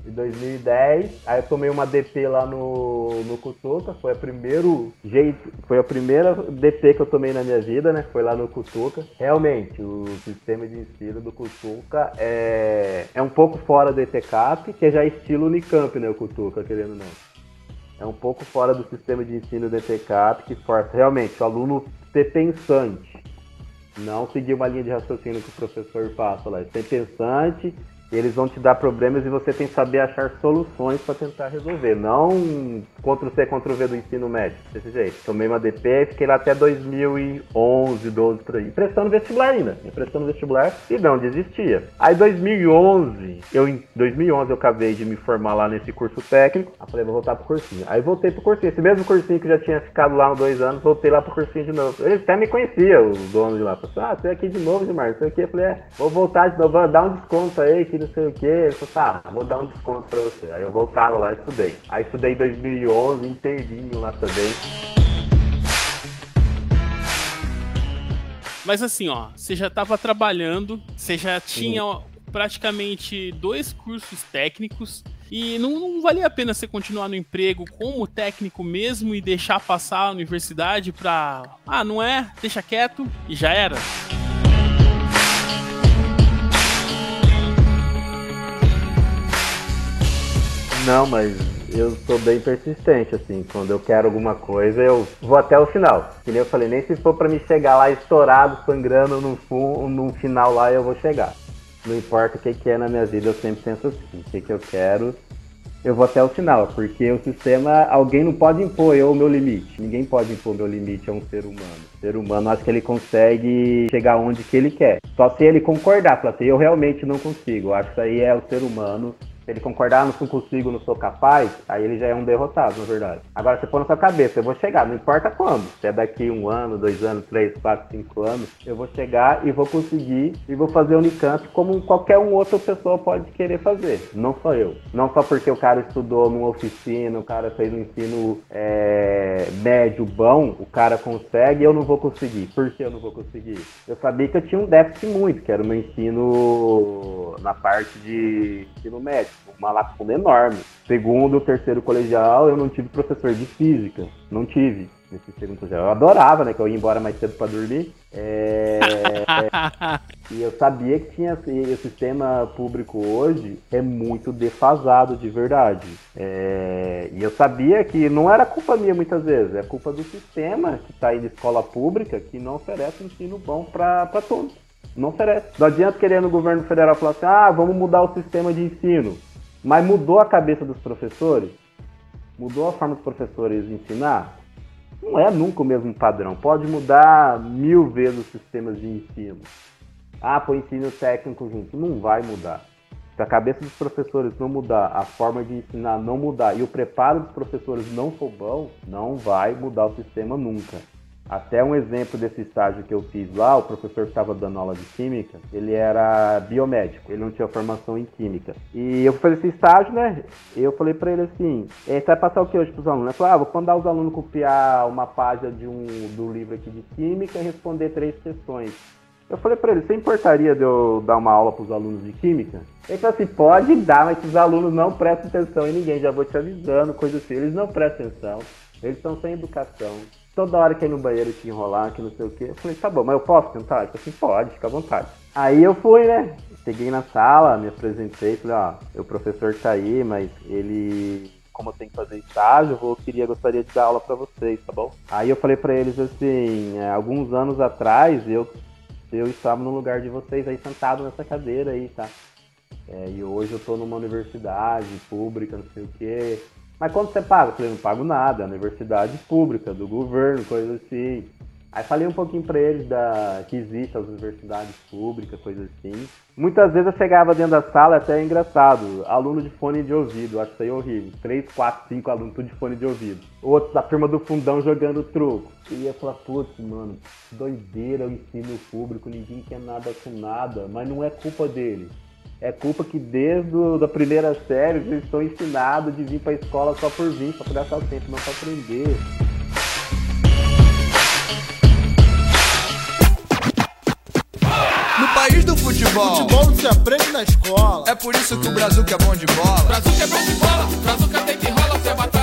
Speaker 4: Em 2010, aí eu tomei uma DP lá no, no Cutuca, foi a primeiro jeito, foi a primeira DP que eu tomei na minha vida, né? Foi lá no Cutuca. Realmente, o sistema de ensino do Cutuca é, é um pouco fora do ETCAP, que é já estilo Unicamp, né? O Cutuca, querendo ou não. É um pouco fora do sistema de ensino do ETCAP, que força realmente o aluno ser pensante não seguir uma linha de raciocínio que o professor passa lá. Ser pensante, eles vão te dar problemas e você tem que saber achar soluções para tentar resolver. Não Ctrl-C, Ctrl-V do ensino médio, desse jeito. Tomei uma DP, fiquei lá até 2011, 12 por aí. Prestando vestibular ainda. Prestando vestibular e não desistia. Aí 2011, eu em 2011 eu acabei de me formar lá nesse curso técnico. Aí falei, vou voltar pro cursinho. Aí voltei pro cursinho. Esse mesmo cursinho que já tinha ficado lá há dois anos, voltei lá pro cursinho de novo. Ele até me conhecia, o dono de lá. Falei, ah, você é aqui de novo, Gilmar, você aqui. Eu falei, é, vou voltar de novo, vou dar um desconto aí, que não sei o que. Ele falou, tá, vou dar um desconto pra você. Aí eu voltava lá e estudei. Aí estudei em 2011, inteirinho lá também.
Speaker 1: Mas assim, ó, você já estava trabalhando, você já tinha ó, praticamente dois cursos técnicos e não, não, valia a pena você continuar no emprego como técnico mesmo e deixar passar a universidade pra. Ah, não é? Deixa quieto e já era.
Speaker 4: Não, mas eu sou bem persistente, assim. Quando eu quero alguma coisa, eu vou até o final. Que nem eu falei, nem se for para me chegar lá estourado, sangrando no, no final lá, eu vou chegar. Não importa o que, que é na minha vida, eu sempre penso assim. O que, que eu quero, eu vou até o final. Porque o sistema, alguém não pode impor eu o meu limite. Ninguém pode impor meu limite a um ser humano. O ser humano, acho que ele consegue chegar onde que ele quer. Só se ele concordar, falar assim, eu realmente não consigo. Acho que isso aí é o ser humano se ele concordar, não consigo, não sou capaz, aí ele já é um derrotado, na verdade. Agora, você põe na sua cabeça, eu vou chegar, não importa quando. Se é daqui um ano, dois anos, três, quatro, cinco anos, eu vou chegar e vou conseguir e vou fazer Unicamp como qualquer um outra pessoa pode querer fazer. Não só eu. Não só porque o cara estudou numa oficina, o cara fez um ensino é, médio bom, o cara consegue eu não vou conseguir. Por que eu não vou conseguir? Eu sabia que eu tinha um déficit muito, que era o meu ensino na parte de ensino médio uma lacuna enorme. Segundo, terceiro colegial, eu não tive professor de física. Não tive nesse segundo colegial. Eu adorava, né? Que eu ia embora mais cedo para dormir. É... e eu sabia que tinha o sistema público hoje é muito defasado de verdade. É... E eu sabia que não era culpa minha muitas vezes, é culpa do sistema que está aí de escola pública que não oferece um ensino bom para todos. Não oferece. Não adianta querer no governo federal falar assim, ah, vamos mudar o sistema de ensino. Mas mudou a cabeça dos professores? Mudou a forma dos professores ensinar? Não é nunca o mesmo padrão. Pode mudar mil vezes os sistemas de ensino. Ah, põe ensino técnico junto. Não vai mudar. Se a cabeça dos professores não mudar, a forma de ensinar não mudar e o preparo dos professores não for bom, não vai mudar o sistema nunca. Até um exemplo desse estágio que eu fiz lá, o professor que estava dando aula de química, ele era biomédico, ele não tinha formação em química. E eu fui fazer esse estágio, né? Eu falei para ele assim: você vai passar o que hoje para os alunos? Ele falou: ah, vou mandar os alunos copiar uma página de um, do livro aqui de química e responder três questões. Eu falei para ele: você importaria de eu dar uma aula para os alunos de química? Ele falou assim: pode dar, mas os alunos não prestam atenção em ninguém, já vou te avisando, coisa assim. Eles não prestam atenção, eles estão sem educação toda hora que ia no banheiro te enrolar, que não sei o que. Eu falei, tá bom, mas eu posso tentar? Ele falou assim, pode, fica à vontade. Aí eu fui, né? Cheguei na sala, me apresentei, falei, ó, o professor tá aí, mas ele como eu tenho que fazer estágio, eu queria, gostaria de dar aula para vocês, tá bom? Aí eu falei para eles assim, é, alguns anos atrás eu, eu estava no lugar de vocês aí sentado nessa cadeira aí, tá? É, e hoje eu tô numa universidade pública, não sei o quê. Mas quanto você paga? Eu falei, não pago nada, é universidade pública, do governo, coisa assim. Aí falei um pouquinho para eles da, que existem as universidades públicas, coisa assim. Muitas vezes eu chegava dentro da sala, até é engraçado, aluno de fone de ouvido, acho isso aí horrível. Três, quatro, cinco alunos, tudo de fone de ouvido. Outros da turma do fundão jogando truco. E ia falar, putz, mano, doideira o ensino público, ninguém quer nada com nada, mas não é culpa deles. É culpa que desde a da primeira série eles estão ensinados de vir para a escola só por vir, só por gastar o tempo, não para aprender.
Speaker 5: No país do futebol,
Speaker 6: futebol não se aprende na escola.
Speaker 5: É por isso que o Brasil que é bom de bola.
Speaker 7: Brasil que é bom de bola, Brasil que tem que rola, você batalha,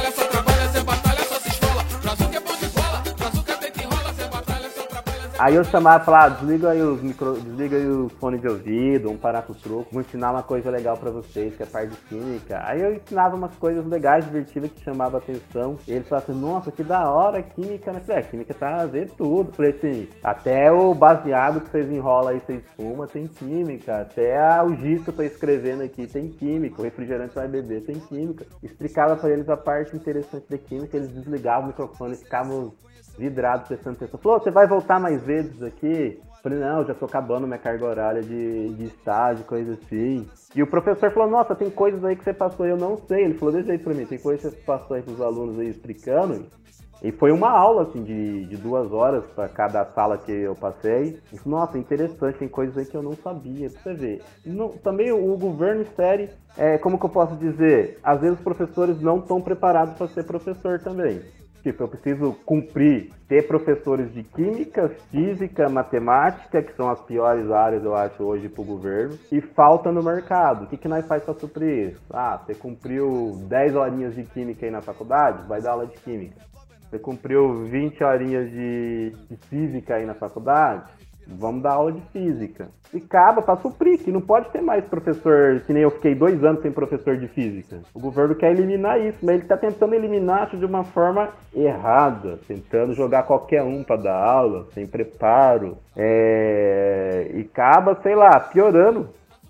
Speaker 4: Aí eu chamava e falava, ah, desliga aí os micro, desliga aí os fones de ouvido, vamos parar com o troco, vou ensinar uma coisa legal para vocês, que é parte de química. Aí eu ensinava umas coisas legais, divertidas, que chamavam atenção. E eles falavam assim, nossa, que da hora química, né? Falei, é, química tá a ver tudo. Falei assim, até o baseado que vocês enrolam aí, vocês fumam, tem química. Até o giz que eu tô escrevendo aqui tem química. O refrigerante vai beber tem química. Explicava para eles a parte interessante da química, eles desligavam o microfone, ficavam vidrado prestando atenção. Falou, você vai voltar mais vezes aqui? Falei, não, já tô acabando minha carga horária de, de estágio, coisa assim. E o professor falou, nossa, tem coisas aí que você passou e eu não sei. Ele falou desse jeito pra mim, tem coisas que você passou aí pros alunos aí explicando. E foi uma aula, assim, de, de duas horas para cada sala que eu passei. E, nossa, interessante, tem coisas aí que eu não sabia, pra você ver. Não, também o governo insere, é, como que eu posso dizer? Às vezes os professores não estão preparados para ser professor também. Tipo, eu preciso cumprir, ter professores de química, física, matemática, que são as piores áreas, eu acho, hoje para o governo, e falta no mercado. O que, que nós faz para suprir isso? Ah, você cumpriu 10 horinhas de química aí na faculdade? Vai dar aula de química. Você cumpriu 20 horinhas de, de física aí na faculdade? Vamos dar aula de física. E acaba para suprir, que não pode ter mais professor, que nem eu fiquei dois anos sem professor de física. O governo quer eliminar isso, mas ele está tentando eliminar isso de uma forma errada, tentando jogar qualquer um para dar aula, sem preparo. É... E acaba, sei lá, piorando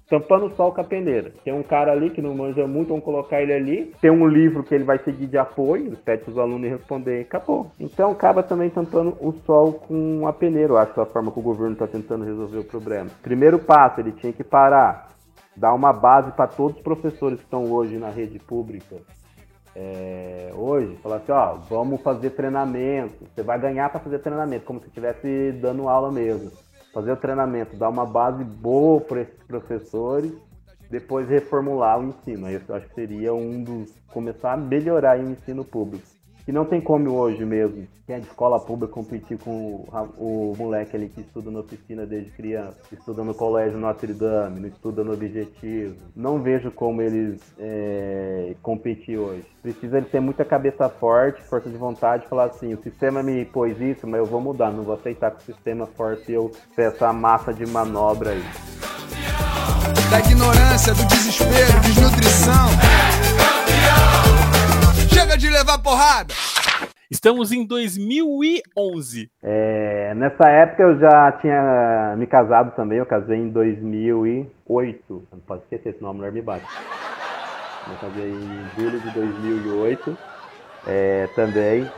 Speaker 4: tampando o sol com a peneira. Tem um cara ali que não manja muito, vamos colocar ele ali. Tem um livro que ele vai seguir de apoio, pede os alunos responder acabou. Então acaba também tampando o sol com a peneira, eu acho que é a forma que o governo está tentando resolver o problema. Primeiro passo, ele tinha que parar, dar uma base para todos os professores que estão hoje na rede pública. É, hoje, falar assim, ó, vamos fazer treinamento. Você vai ganhar para fazer treinamento, como se estivesse dando aula mesmo fazer o treinamento, dar uma base boa para esses professores, depois reformular o ensino. Eu acho que seria um dos. começar a melhorar o ensino público. E não tem como hoje mesmo, quem é de escola pública, competir com o, o, moleque ali que estuda na oficina desde criança, estuda no colégio Notre Dame, não estuda no Objetivo. Não vejo como eles é, competir hoje. Precisa ele ter muita cabeça forte, força de vontade, falar assim, o sistema me pôs isso, mas eu vou mudar, não vou aceitar que o sistema force eu ter essa massa de manobra aí.
Speaker 5: Da ignorância, do desespero, desnutrição. Chega de levar porrada!
Speaker 1: Estamos em 2011.
Speaker 4: É, nessa época eu já tinha me casado também, eu casei em 2008. Não pode esquecer, senão a mulher me bate. Eu casei em julho de 2008 é, também.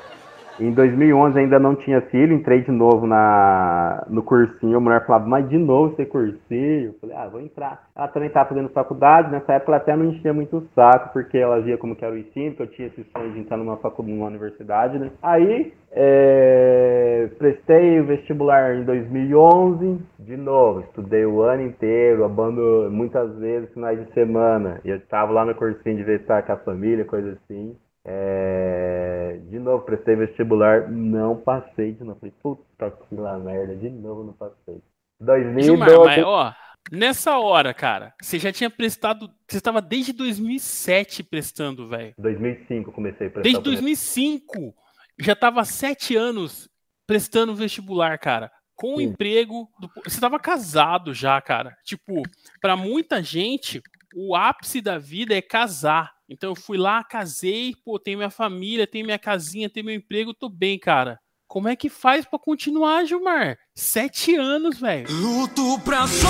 Speaker 4: Em 2011 ainda não tinha filho, entrei de novo na, no cursinho. A mulher falava, mas de novo você cursinho? Eu falei, ah, vou entrar. Ela também estava fazendo faculdade, nessa época ela até não enchia muito o saco, porque ela via como que era o ensino, que eu tinha esse sonho de entrar numa faculdade, numa universidade, né? Aí, é, prestei o vestibular em 2011, de novo, estudei o ano inteiro, abando muitas vezes finais de semana. E eu estava lá no cursinho de vez estar com a família, coisa assim. É, de novo, prestei vestibular, não passei de novo. Falei, puta que lá merda, de novo não passei. 2012.
Speaker 1: Gilmar, mas, ó, nessa hora, cara, você já tinha prestado. Você estava desde 2007 prestando, velho.
Speaker 4: 2005 comecei a prestar.
Speaker 1: Desde
Speaker 4: o primeiro-
Speaker 1: 2005. Já tava há sete anos prestando vestibular, cara. Com o
Speaker 4: Sim.
Speaker 1: emprego. do- Você tava casado já, cara. Tipo, pra muita gente, o ápice da vida é casar. Então eu fui lá, casei, pô, tenho minha família, tenho minha casinha, tenho meu emprego, tô bem, cara. Como é que faz pra continuar, Gilmar? Sete anos, velho.
Speaker 5: Luto pra sobreviver,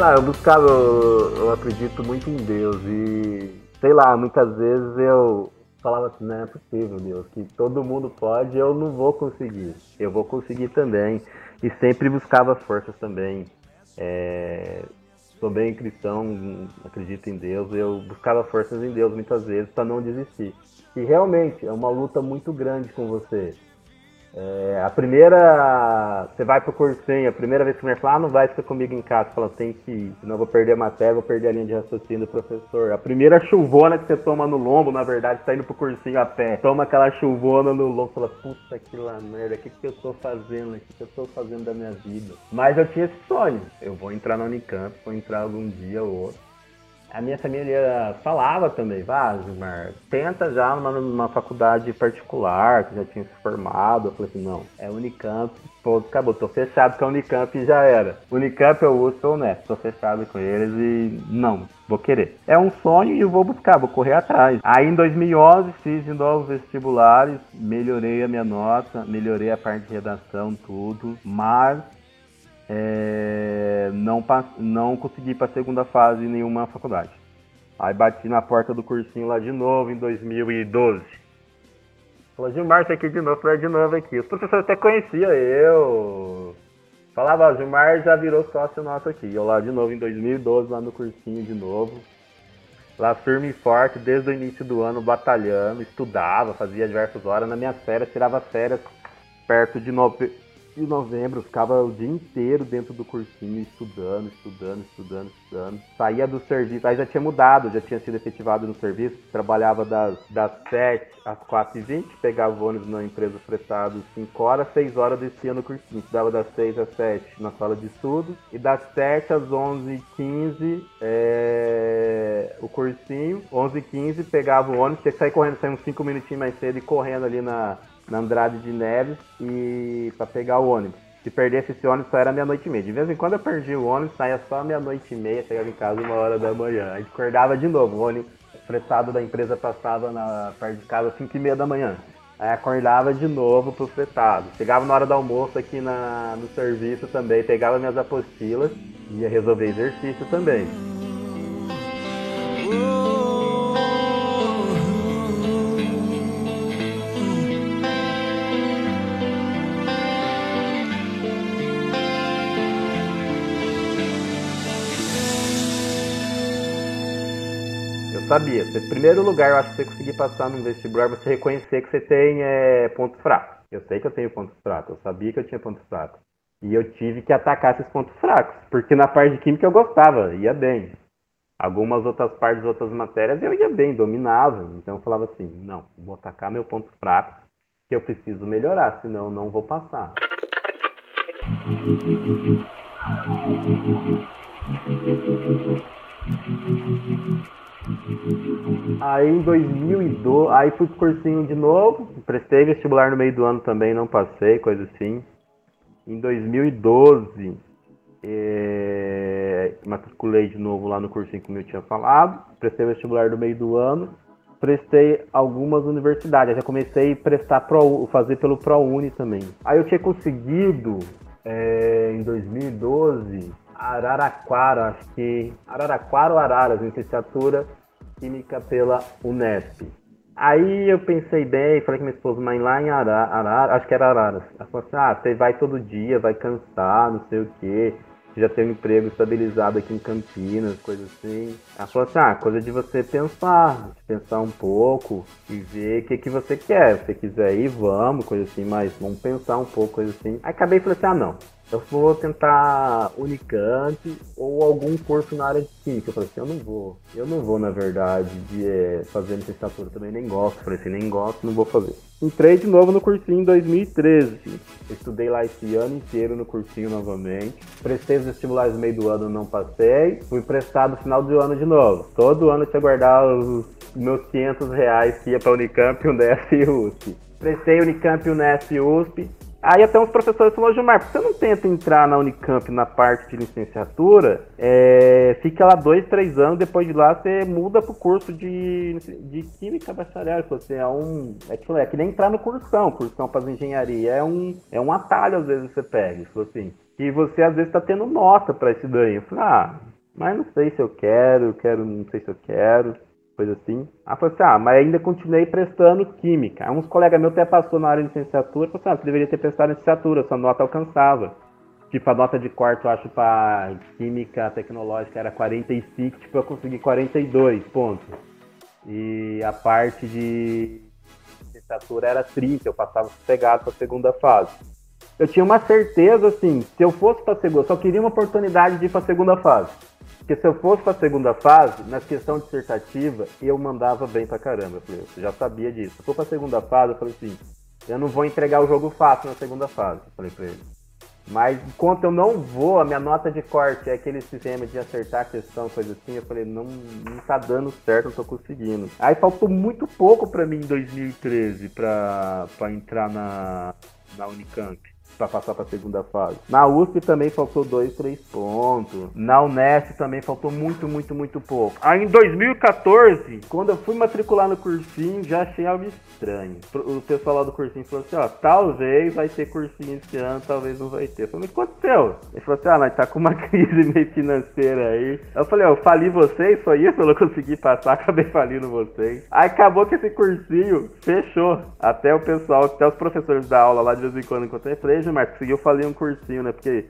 Speaker 4: lá, eu buscava, eu, eu acredito muito em Deus e sei lá, muitas vezes eu falava assim, não é possível, Deus, que todo mundo pode, eu não vou conseguir. Eu vou conseguir também. E sempre buscava forças também. É, sou bem cristão, acredito em Deus, eu buscava forças em Deus muitas vezes para não desistir. E realmente é uma luta muito grande com você. É, a primeira. Você vai pro cursinho, a primeira vez que você fala, ah, não vai ficar comigo em casa. Fala, tem que ir, senão eu vou perder a matéria, vou perder a linha de raciocínio do professor. A primeira chuvona que você toma no lombo, na verdade, tá indo pro cursinho a pé. Toma aquela chuvona no lombo, fala, puta que lá merda, o que, que eu tô fazendo? O que, que eu tô fazendo da minha vida? Mas eu tinha esse sonho. Eu vou entrar na Unicamp, vou entrar algum dia ou outro. A minha família falava também, Gilmar, tenta já numa, numa faculdade particular, que já tinha se formado. Eu falei assim, não, é Unicamp, pô, acabou, tô fechado com a Unicamp e já era. Unicamp eu uso, sou honesto, tô fechado com eles e não, vou querer. É um sonho e eu vou buscar, vou correr atrás. Aí em 2011 fiz de novo vestibulares, melhorei a minha nota, melhorei a parte de redação, tudo, mas é, não, não consegui para a segunda fase em nenhuma faculdade. Aí bati na porta do cursinho lá de novo em 2012. Falou, Gilmar, você aqui de novo, falei, "É de novo aqui. Os professores até conheciam eu. Falava, ó, Gilmar já virou sócio nosso aqui. Eu lá de novo em 2012, lá no cursinho de novo. Lá firme e forte, desde o início do ano, batalhando, estudava, fazia diversas horas. Na minha férias, tirava férias perto de, nove... de novembro, ficava o dia inteiro dentro do cursinho, estudando, estudando, estudando, estudando. Saía do serviço, aí já tinha mudado, já tinha sido efetivado no serviço, trabalhava das, das 7 às 4h20, pegava ônibus na empresa fretado 5 horas, 6 horas descia no cursinho. Estudava das 6 às 7 na sala de estudo, e das 7 às 11h15 é, o cursinho, 11h15 pegava o ônibus, tinha que sair correndo, sair uns 5 minutinhos mais cedo e correndo ali na, na Andrade de Neves e para pegar o ônibus. Se perdesse esse ônibus só era meia-noite e meia. De vez em quando eu perdi o ônibus, saía só meia-noite e meia, chegava em casa uma hora da manhã. Aí acordava de novo, o ônibus fretado da empresa passava na perto de casa às 5 e meia da manhã. Aí acordava de novo pro fretado. Chegava na hora do almoço aqui na, no serviço também, pegava minhas apostilas, ia resolver exercício também. Sabia. Você, primeiro lugar, eu acho que você conseguir passar num vestibular, você reconhecer que você tem é, pontos fracos. Eu sei que eu tenho pontos fracos. Eu sabia que eu tinha pontos fracos. E eu tive que atacar esses pontos fracos. Porque na parte de química eu gostava, ia bem. Algumas outras partes, outras matérias, eu ia bem, dominava. Então eu falava assim, não, vou atacar meu ponto fraco, que eu preciso melhorar, senão eu não vou passar. Aí em 2012, aí fui pro cursinho de novo, prestei vestibular no meio do ano também, não passei, coisa assim. Em 2012, é, matriculei de novo lá no cursinho como eu tinha falado, prestei vestibular no meio do ano, prestei algumas universidades, já comecei a prestar pro, fazer pelo ProUni também. Aí eu tinha conseguido é, em 2012 Araraquara, acho que Araraquara ou Araras, licenciatura Química pela Unesp. Aí eu pensei bem, falei com minha esposa, mãe, lá em Arara, acho que era Araras. Ela falou assim, ah, você vai todo dia, vai cansar, não sei o quê. Já tem um emprego estabilizado aqui em Campinas, coisa assim. Ela falou assim, ah, coisa de você pensar, pensar um pouco e ver o que, que você quer. Se você quiser ir, vamos, coisa assim, mas vamos pensar um pouco, coisa assim. Aí acabei e falei assim, ah, não. Eu vou tentar Unicamp ou algum curso na área de química. Eu falei assim, eu não vou. Eu não vou, na verdade, de é, fazer licenciatura. Também nem gosto. Eu falei assim, nem gosto, não vou fazer. Entrei de novo no cursinho em 2013. Eu estudei lá esse ano inteiro no cursinho novamente. Prestei os vestibulares no meio do ano, não passei. Fui prestar no final do ano de novo. Todo ano eu tinha guardado os meus 500 reais que ia para Unicamp, Unesp e USP. Prestei Unicamp, Unesp e USP. Aí até uns professores falaram, Gilmar, você não tenta entrar na Unicamp na parte de licenciatura? É, fica lá dois, três anos, depois de lá você muda pro curso de, de Química Bacharel. Você é um. É que, é que nem entrar no cursão, cursão para engenharia. É um, é um atalho, às vezes, você pega. Falou assim. E você às vezes está tendo nota para isso daí. Eu falei, ah, mas não sei se eu quero, eu quero, não sei se eu quero coisa assim. Aí falou assim, ah, mas ainda continuei prestando química. Aí uns colegas meus até passou na área de licenciatura falou assim, ah, você deveria ter prestado licenciatura, sua nota alcançava. Tipo, a nota de quarto, eu acho, para química tecnológica era 45, tipo, eu consegui 42 pontos. E a parte de licenciatura era 30, eu passava sossegado para a segunda fase. Eu tinha uma certeza, assim, se eu fosse para segunda, só queria uma oportunidade de ir para a segunda fase. Porque se eu fosse para a segunda fase, na questão dissertativa, eu mandava bem pra caramba. Eu, falei, eu já sabia disso. Se eu for para a segunda fase, eu falei assim, eu não vou entregar o jogo fácil na segunda fase. Eu falei para ele. Mas enquanto eu não vou, a minha nota de corte é aquele sistema de acertar a questão, coisa assim, eu falei, não, não tá dando certo, não tô conseguindo. Aí faltou muito pouco para mim em 2013 para entrar na, na Unicamp para passar para a segunda fase. Na USP também faltou dois, três pontos. Na Unesp também faltou muito, muito, muito pouco. Aí em 2014, quando eu fui matricular no cursinho, já achei algo estranho. O pessoal lá do cursinho falou assim, ó, talvez vai ter cursinho esse ano, talvez não vai ter. Eu falei, que aconteceu? Ele falou assim, ah, nós tá com uma crise meio financeira aí. Eu falei, ó, eu fali vocês, foi isso? Eu não consegui passar, acabei falindo vocês. Aí acabou que esse cursinho fechou. Até o pessoal, até os professores da aula lá de vez em quando encontrei, falei, Marcos, consegui, eu falei um cursinho, né? Porque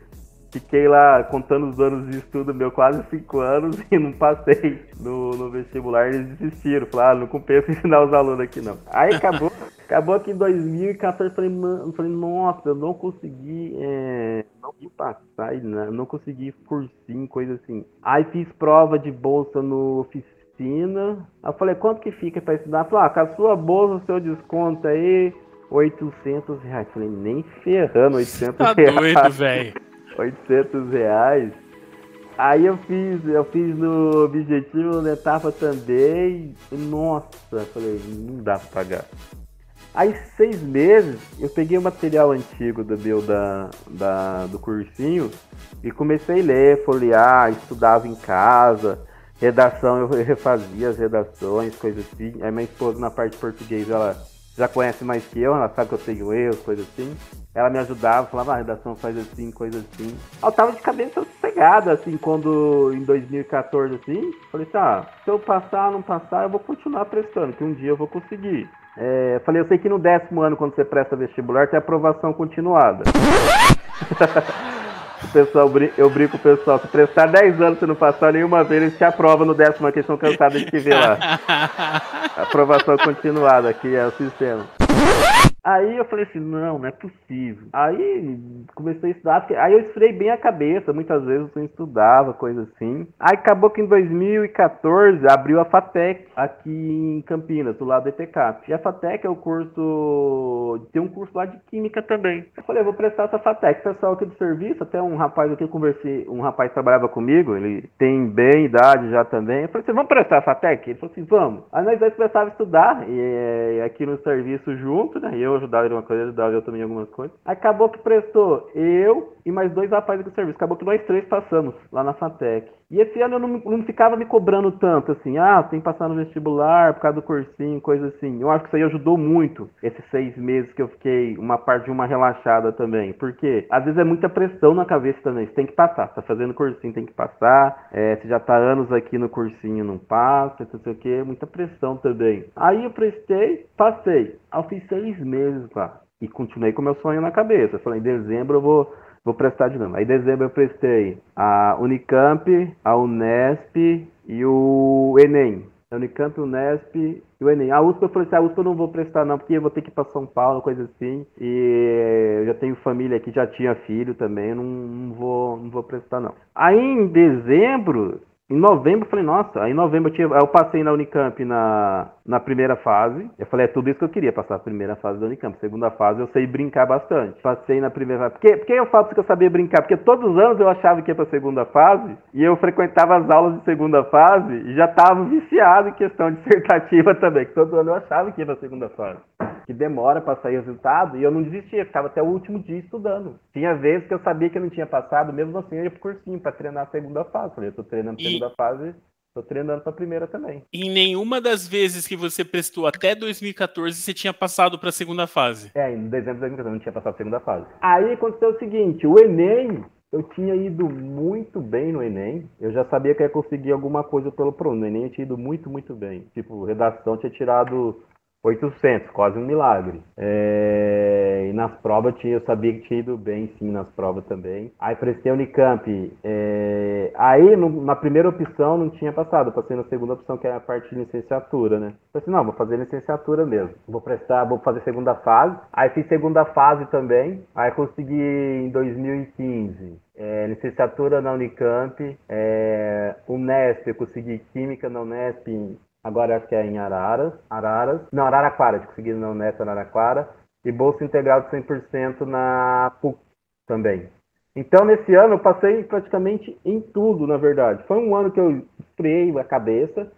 Speaker 4: fiquei lá contando os anos de estudo meu, quase cinco anos, e não passei no, no vestibular, eles desistiram. Falaram, ah, não compensa ensinar os alunos aqui não. Aí acabou, acabou que em 2014 eu falei, eu falei, nossa, eu não consegui, é, não consegui passar, não, não consegui cursinho, coisa assim. Aí fiz prova de bolsa no oficina. Aí eu falei, quanto que fica pra estudar? Falei, ah, com a sua bolsa, o seu desconto aí, 800 reais. Falei, nem ferrando 800
Speaker 1: Tá
Speaker 4: reais.
Speaker 1: doido, velho.
Speaker 4: 800 reais. Aí eu fiz, eu fiz no objetivo na etapa também. E, nossa, falei, não dá pra pagar. Aí seis meses eu peguei o material antigo do meu da, da, do cursinho e comecei a ler, folhear, estudava em casa, redação eu refazia as redações, coisas assim. Aí minha esposa na parte de português ela já conhece mais que eu, ela sabe que eu tenho erros, coisas assim. Ela me ajudava, falava, ah, a redação faz assim, coisa assim. Eu tava de cabeça sossegada, assim, quando em 2014, assim, falei assim, ah, se eu passar não passar, eu vou continuar prestando, que um dia eu vou conseguir. É, falei, eu sei que no décimo ano, quando você presta vestibular, tem aprovação continuada. pessoal, eu brinco com o pessoal, se prestar 10 anos e não passar nenhuma vez, eles te aprovam no décimo que eles estão cansados de te ver lá. aprovação continuada, aqui é o sistema. Aí eu falei assim, não, não é possível. Aí comecei a estudar, aí eu esfriei bem a cabeça, muitas vezes eu estudava, coisa assim. Aí acabou que em 2014 abriu a FATEC aqui em Campinas, do lado do ETCAP. E a FATEC é o curso, tem um curso lá de Química também. Eu falei, eu vou prestar essa FATEC. Pessoal aqui do serviço, até um rapaz aqui, eu conversei, um rapaz trabalhava comigo, ele tem bem idade já também. Eu falei assim, vamos prestar a FATEC? Ele falou assim, vamos. Aí nós dois começava a estudar, e eh, aqui no serviço junto, né? E eu ajudava ele em uma coisa, ajudava eu também em algumas coisas. Acabou que prestou eu e mais dois rapazes do serviço. Acabou que nós três passamos lá na FATEC. E esse ano eu não, não ficava me cobrando tanto, assim, ah, tem que passar no vestibular por causa do cursinho, coisa assim. Eu acho que isso aí ajudou muito, esses seis meses que eu fiquei uma parte de uma relaxada também. Porque às vezes é muita pressão na cabeça também. Você tem que passar, você tá fazendo cursinho, tem que passar. É, você já tá anos aqui no cursinho, não passa, não sei o que, muita pressão também. Aí eu prestei, passei. Eu fiz seis meses lá. E continuei com meu sonho na cabeça. Eu falei, em dezembro eu vou Vou prestar de novo. Aí em dezembro eu prestei a Unicamp, a Unesp e o Enem. A Unicamp, o Unesp e o Enem. A USP eu falei assim, a USP eu não vou prestar não, porque eu vou ter que ir para São Paulo, coisa assim. E eu já tenho família aqui, já tinha filho também, não, não vou, não vou prestar não. Aí em dezembro, em novembro, eu falei, nossa, aí em novembro eu, tinha, eu passei na Unicamp na, na primeira fase. Eu falei, é tudo isso que eu queria, passar a primeira fase da Unicamp. Segunda fase eu sei brincar bastante. Passei na primeira fase. Por que, eu falo que eu sabia brincar? Porque todos os anos eu achava que ia pra segunda fase e eu frequentava as aulas de segunda fase e já tava viciado em questão dissertativa também. Que todo ano eu achava que ia pra segunda fase. Que demora pra sair o resultado e eu não desistia, ficava até o último dia estudando. Tinha vezes que eu sabia que eu não tinha passado, mesmo assim eu ia pro cursinho pra treinar a segunda fase. Falei, eu tô treinando a
Speaker 1: E-
Speaker 4: segunda fase, tô treinando pra primeira também.
Speaker 1: Em nenhuma das vezes que você prestou até 2014 você tinha passado para a segunda fase.
Speaker 4: É, em dezembro de 2014 eu não tinha passado a segunda fase. Aí aconteceu o seguinte, o Enem, eu tinha ido muito bem no Enem. Eu já sabia que ia conseguir alguma coisa pelo PRON. No Enem eu tinha ido muito, muito bem. Tipo, redação tinha tirado 800, quase um milagre. É, E nas provas tinha, eu sabia que tinha ido bem, sim, nas provas também. Aí prestei a Unicamp. é, Aí no- na primeira opção não tinha passado, passei na segunda opção, que é a parte de licenciatura, né? Falei assim, não, vou fazer licenciatura mesmo. Vou prestar, vou fazer segunda fase. Aí fiz segunda fase também. Aí consegui em 2015. é, licenciatura na Unicamp, é, Unesp, eu consegui Química na Unesp, agora acho que é em Araras, Araras, não, Araraquara, eu consegui na Unesp Araraquara, e Bolsa Integral de 100% na PUC também. Então, nesse ano, eu passei praticamente em tudo, na verdade. Foi um ano que eu esfriei a cabeça,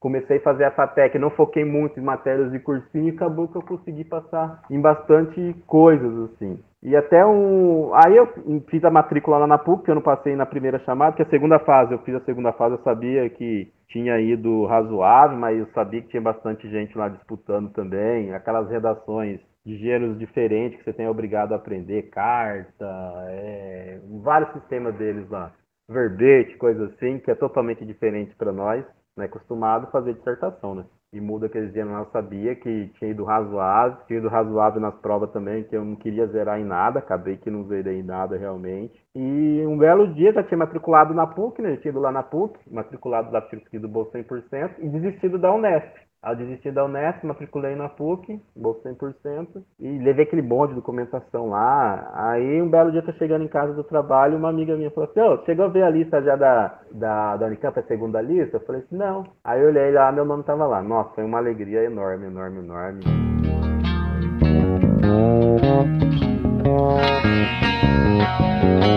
Speaker 4: comecei a fazer a FATEC, não foquei muito em matérias de cursinho, e acabou que eu consegui passar em bastante coisas, assim. E até um... Aí eu fiz a matrícula lá na PUC, que eu não passei na primeira chamada, que a segunda fase, eu fiz a segunda fase, eu sabia que tinha ido razoável, mas eu sabia que tinha bastante gente lá disputando também, aquelas redações de gêneros diferentes que você tem obrigado a aprender, carta, é, vários sistemas deles lá, verbete, coisa assim, que é totalmente diferente para nós, né, acostumado a fazer dissertação, né? E muda aqueles lá, eu sabia que tinha ido razoável, tinha ido razoável nas provas também, que eu não queria zerar em nada, acabei que não zerei em nada realmente. E um belo dia já tinha matriculado na PUC, né? Eu tinha ido lá na PUC, matriculado da PUC do Bolsa 100% e desistido da Unesp. Eu desisti da Unesp, matriculei na PUC, bolsa 100%, e levei aquele bonde de documentação lá. Aí um belo dia tô chegando em casa do trabalho, uma amiga minha falou assim, ô, chegou a ver a lista já da, da, da Unicamp, a segunda lista? Eu falei assim, não. Aí eu olhei lá, meu nome tava lá. Nossa, foi uma alegria enorme, enorme, enorme.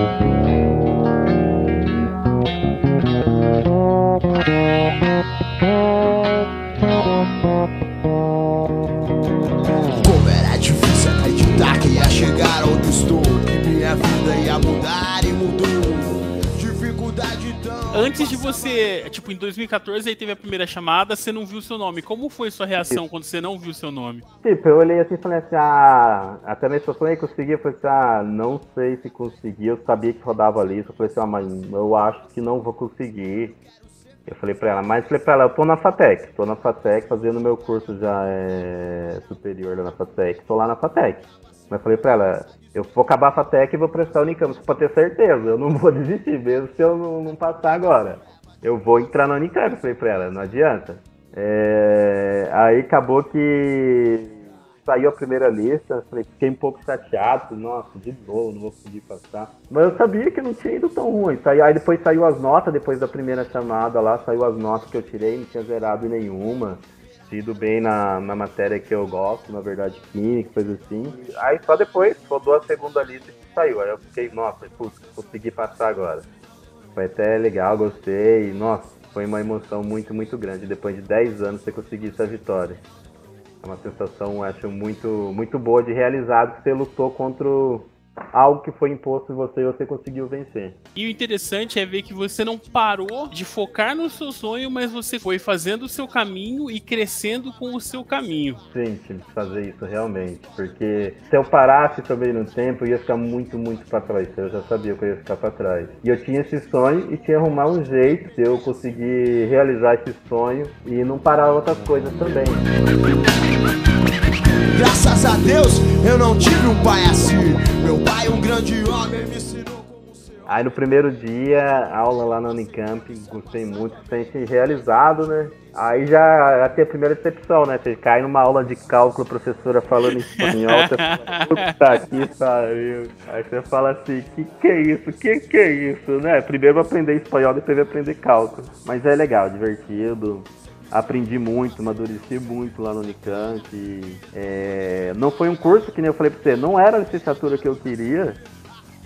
Speaker 5: Como estou Que minha vida ia mudar e mudou Dificuldade tão
Speaker 1: Antes de você, tipo, em 2014 aí teve a primeira chamada, você não viu seu nome. Como foi sua reação quando você não viu seu nome?
Speaker 4: Tipo, eu olhei assim e falei assim, ah, até mesmo eu falei consegui, eu falei assim, ah, não sei se consegui, eu sabia que rodava a lista, eu falei assim, ah, mas eu acho que não vou conseguir. Eu falei pra ela, mas falei pra ela, eu tô na FATEC, tô na FATEC fazendo meu curso já é, superior lá na FATEC, tô lá na FATEC. Mas falei pra ela, eu vou acabar a FATEC e vou prestar o Unicamp, só pra ter certeza, eu não vou desistir, mesmo se eu não, não passar agora. Eu vou entrar na Unicamp, falei pra ela, não adianta. É, aí acabou que saiu a primeira lista, falei, fiquei um pouco chateado, nossa, de novo, não vou conseguir passar. Mas eu sabia que não tinha ido tão ruim. Aí depois saiu as notas, depois da primeira chamada lá, saiu as notas que eu tirei, não tinha zerado nenhuma. Ido bem na, na matéria que eu gosto, na verdade, química, coisa assim. Aí só depois, rodou a segunda lista que saiu. Aí eu fiquei, nossa, putz, consegui passar agora. Foi até legal, gostei. Nossa, foi uma emoção muito, muito grande. Depois de 10 anos você conseguir essa vitória. É uma sensação, acho, muito, muito boa de realizado que você lutou contra o- algo que foi imposto em você e você conseguiu vencer.
Speaker 1: E o interessante é ver que você não parou de focar no seu sonho, mas você foi fazendo o seu caminho e crescendo com o seu caminho.
Speaker 4: Sim, tive que fazer isso realmente. Porque se eu parasse também no tempo, eu ia ficar muito, muito pra trás. Eu já sabia que eu ia ficar pra trás. E eu tinha esse sonho e tinha que arrumar um jeito de eu conseguir realizar esse sonho e não parar outras coisas também.
Speaker 5: Graças a Deus eu não tive um pai assim. Meu pai, um grande homem, me ensinou como ser.
Speaker 4: Aí no primeiro dia, aula lá na Unicamp, gostei muito, sente realizado, né? Aí já, já tem a primeira decepção, né? Você cai numa aula de cálculo, a professora falando em espanhol, você fala, puta que pariu. Aí você fala assim, que que é isso? Que que é isso, né? Primeiro aprender espanhol, depois aprender cálculo. Mas é legal, divertido. Aprendi muito, amadureci muito lá no Unicamp. É, não foi um curso, que nem eu falei pra você, não era a licenciatura que eu queria.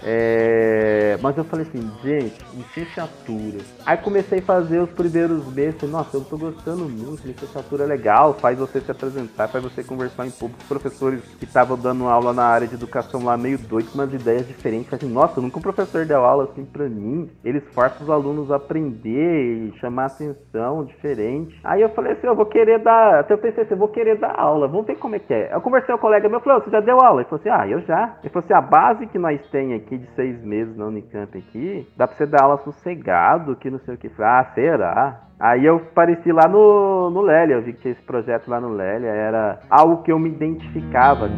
Speaker 4: É, mas eu falei assim, gente, licenciatura. Aí comecei a fazer os primeiros meses, falei, nossa, eu tô gostando muito, licenciatura é legal, faz você se apresentar, faz você conversar em público. Os professores que estavam dando aula na área de educação lá meio doidos, com umas ideias diferentes. Falei assim, nossa, nunca um professor deu aula assim pra mim. Eles forçam os alunos a aprender e chamar atenção diferente. Aí eu falei assim, eu vou querer dar, até eu pensei assim, eu vou querer dar aula, vamos ver como é que é. Eu conversei com um colega meu, falei, "Ô, você já deu aula? Ele falou assim, ah, eu já. Ele falou assim, a base que nós tem aqui de seis meses na Unicamp aqui, dá pra você dar aula sossegado, que não sei o que. Ah, será? Aí eu apareci lá no, no Lélia, eu vi que tinha esse projeto lá no Lélia, era algo que eu me identificava.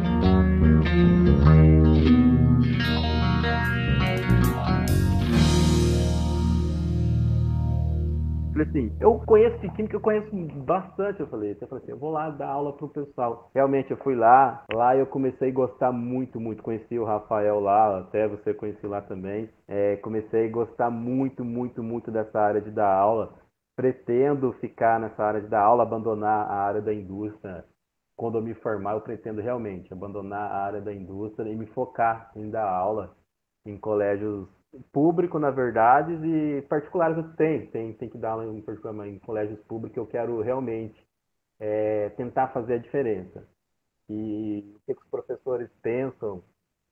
Speaker 4: Falei assim, eu conheço de química, eu conheço bastante. Eu falei, eu falei assim, eu vou lá dar aula pro pessoal. Realmente eu fui lá, lá eu comecei a gostar muito, muito. Conheci o Rafael lá, até você conheci lá também. É, comecei a gostar muito, muito, muito dessa área de dar aula. Pretendo ficar nessa área de dar aula, abandonar a área da indústria. Quando eu me formar, eu pretendo realmente abandonar a área da indústria e me focar em dar aula em colégios público, na verdade, e particulares eu tenho. Tem, tem que dar em, particular, em colégios públicos. Eu quero realmente é, tentar fazer a diferença. E o que, os professores pensam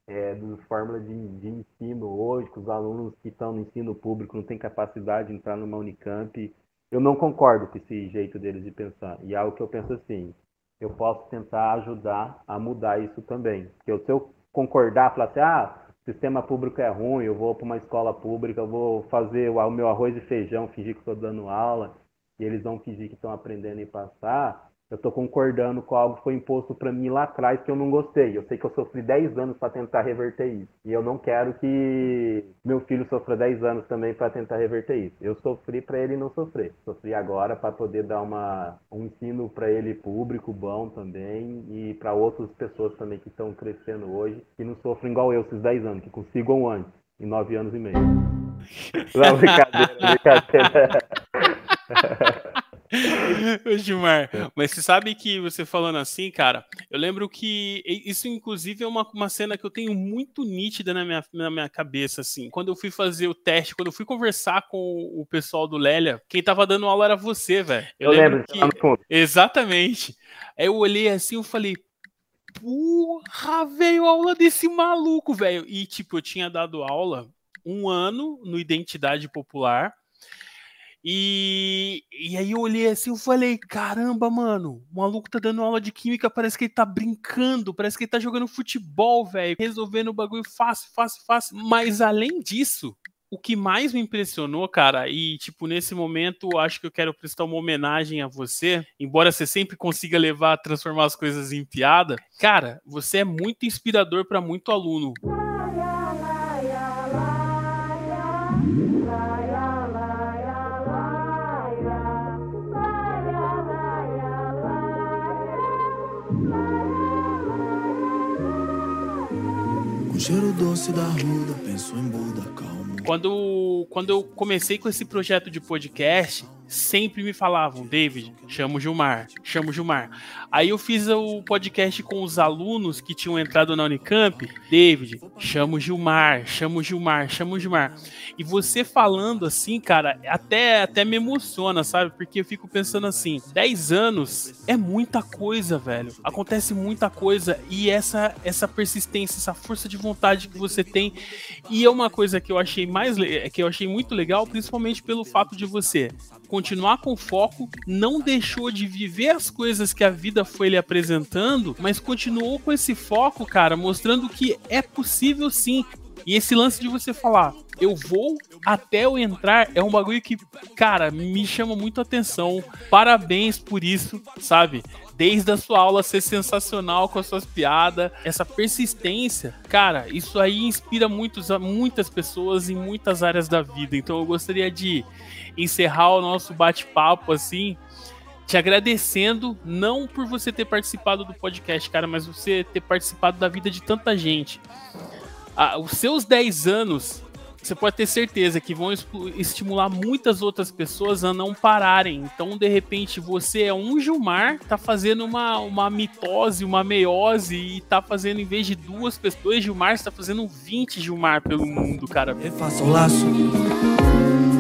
Speaker 4: é, das fórmulas de, de ensino hoje, que os alunos que estão no ensino público não têm capacidade de entrar numa Unicamp. Eu não concordo com esse jeito deles de pensar. E é algo que eu penso assim, eu posso tentar ajudar a mudar isso também. Porque se eu concordar, falar assim, ah, sistema público é ruim, eu vou para uma escola pública, eu vou fazer o meu arroz e feijão, fingir que estou dando aula, e eles vão fingir que estão aprendendo e passar, eu estou concordando com algo que foi imposto para mim lá atrás que eu não gostei. Eu sei que eu sofri 10 anos para tentar reverter isso. E eu não quero que meu filho sofra 10 anos também para tentar reverter isso. Eu sofri para ele não sofrer. Sofri agora para poder dar uma, um ensino para ele público bom também e para outras pessoas também que estão crescendo hoje que não sofrem igual eu esses 10 anos, que consigam antes, em 9 anos e meio. Não, brincadeira, brincadeira.
Speaker 1: Ô, Gilmar, mas você sabe que você falando assim, cara, eu lembro que isso, inclusive, é uma, uma cena que eu tenho muito nítida na minha, na minha cabeça, assim. Quando eu fui fazer o teste, quando eu fui conversar com o pessoal do Lélia, quem tava dando aula era você, velho.
Speaker 4: Eu, lembro, que... tá no fundo.
Speaker 1: Exatamente. Aí eu olhei assim, eu falei, porra, veio aula desse maluco, velho. E, tipo, eu tinha dado aula um ano no Identidade Popular. E, e aí eu olhei assim, eu falei, caramba, mano, o maluco tá dando aula de química, parece que ele tá brincando, parece que ele tá jogando futebol, velho, resolvendo o bagulho fácil, fácil, fácil. Mas além disso, o que mais me impressionou, cara, e tipo, nesse momento, acho que eu quero prestar uma homenagem a você, embora você sempre consiga levar, transformar as coisas em piada, cara, você é muito inspirador para muito aluno.
Speaker 5: Cheiro doce da ruda, penso em Buda, calmo.
Speaker 1: Quando, quando eu comecei com esse projeto de podcast, sempre me falavam, David, chama o Gilmar, chama o Gilmar. Aí eu fiz o podcast com os alunos que tinham entrado na Unicamp, David, chama o Gilmar, chama o Gilmar, chama o Gilmar. E você falando assim, cara, até, até me emociona, sabe? Porque eu fico pensando assim, 10 anos é muita coisa, velho. Acontece muita coisa e essa, essa persistência, essa força de vontade que você tem. E é uma coisa que eu achei mais que eu achei muito legal, principalmente pelo fato de você continuar com foco, não deixou de viver as coisas que a vida foi lhe apresentando, mas continuou com esse foco, cara, mostrando que é possível sim. E esse lance de você falar, eu vou até eu entrar, é um bagulho que, cara, me chama muito atenção. Parabéns por isso, sabe? Desde a sua aula ser sensacional com as suas piadas, essa persistência, cara, isso aí inspira muitos, muitas pessoas em muitas áreas da vida. Então eu gostaria de encerrar o nosso bate-papo assim, te agradecendo, não por você ter participado do podcast, cara, mas você ter participado da vida de tanta gente. Ah, os seus 10 anos, você pode ter certeza que vão estimular muitas outras pessoas a não pararem. Então, de repente, você é um Gilmar, tá fazendo uma, uma mitose, uma meiose, e tá fazendo, em vez de duas pessoas, dois Gilmar, você tá fazendo 20 Gilmar pelo mundo, cara.
Speaker 5: Refaça o laço,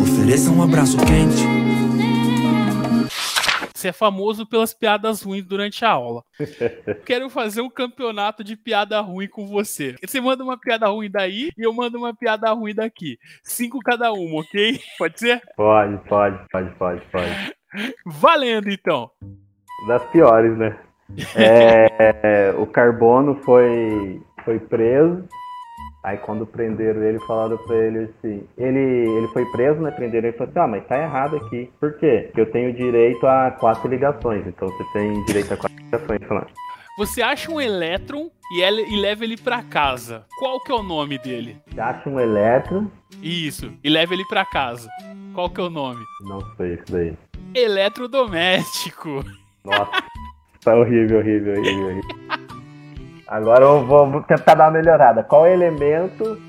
Speaker 5: ofereça um abraço quente.
Speaker 1: Você é famoso pelas piadas ruins durante a aula. Quero fazer um campeonato de piada ruim com você. Você manda uma piada ruim daí e eu mando uma piada ruim daqui. Cinco cada uma, ok? Pode ser?
Speaker 4: Pode, pode, pode, pode, pode.
Speaker 1: Valendo, então.
Speaker 4: Das piores, né? É, o Carbono foi, foi preso. Aí quando prenderam ele, falaram pra ele assim. Ele, ele foi preso, né? Prenderam ele e falou assim: Ah, mas tá errado aqui. Por quê? Porque eu tenho direito a quatro ligações. Então você tem direito a quatro ligações. Falando.
Speaker 1: Você acha um elétron e, ele- e leva ele pra casa. Qual que é o nome dele?
Speaker 4: Você acha um elétron?
Speaker 1: Isso. E leva ele pra casa. Qual que é o nome?
Speaker 4: Não sei isso daí.
Speaker 1: Eletrodoméstico.
Speaker 4: Nossa, tá horrível, horrível, horrível, horrível. Agora eu vou vou tentar dar uma melhorada. Qual é o elemento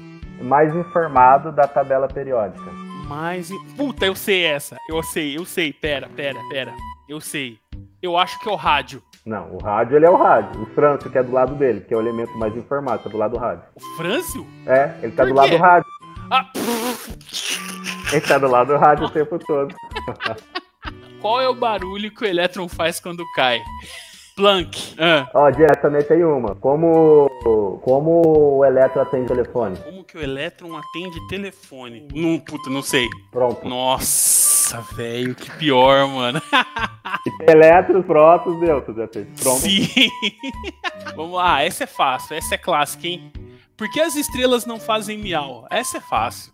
Speaker 4: mais informado da tabela periódica?
Speaker 1: Mas. Puta, eu sei essa. Eu sei, eu sei. Pera, pera, pera. Eu sei. Eu acho que é o rádio.
Speaker 4: Não, o rádio ele é o rádio. O Frâncio, que é do lado dele, que é o elemento mais informado, tá do lado do rádio.
Speaker 1: O Frâncio?
Speaker 4: É, ele tá
Speaker 1: Por
Speaker 4: do lado
Speaker 1: quê?
Speaker 4: do rádio.
Speaker 1: Ah,
Speaker 4: Ele tá do lado do rádio o tempo todo.
Speaker 1: qual é o barulho que o elétron faz quando cai? Planck. Ah,
Speaker 4: Ó, diretamente aí uma. Como, como o elétron atende telefone?
Speaker 1: como que o elétron atende telefone? Não, puta, não sei.
Speaker 4: Pronto.
Speaker 1: Nossa, velho, que pior, mano.
Speaker 4: E tem elétrons, prótons, nêutrons. atende. Pronto.
Speaker 1: Sim. Vamos lá, essa é fácil, essa é clássica, hein? Por que as estrelas não fazem miau? Essa é fácil.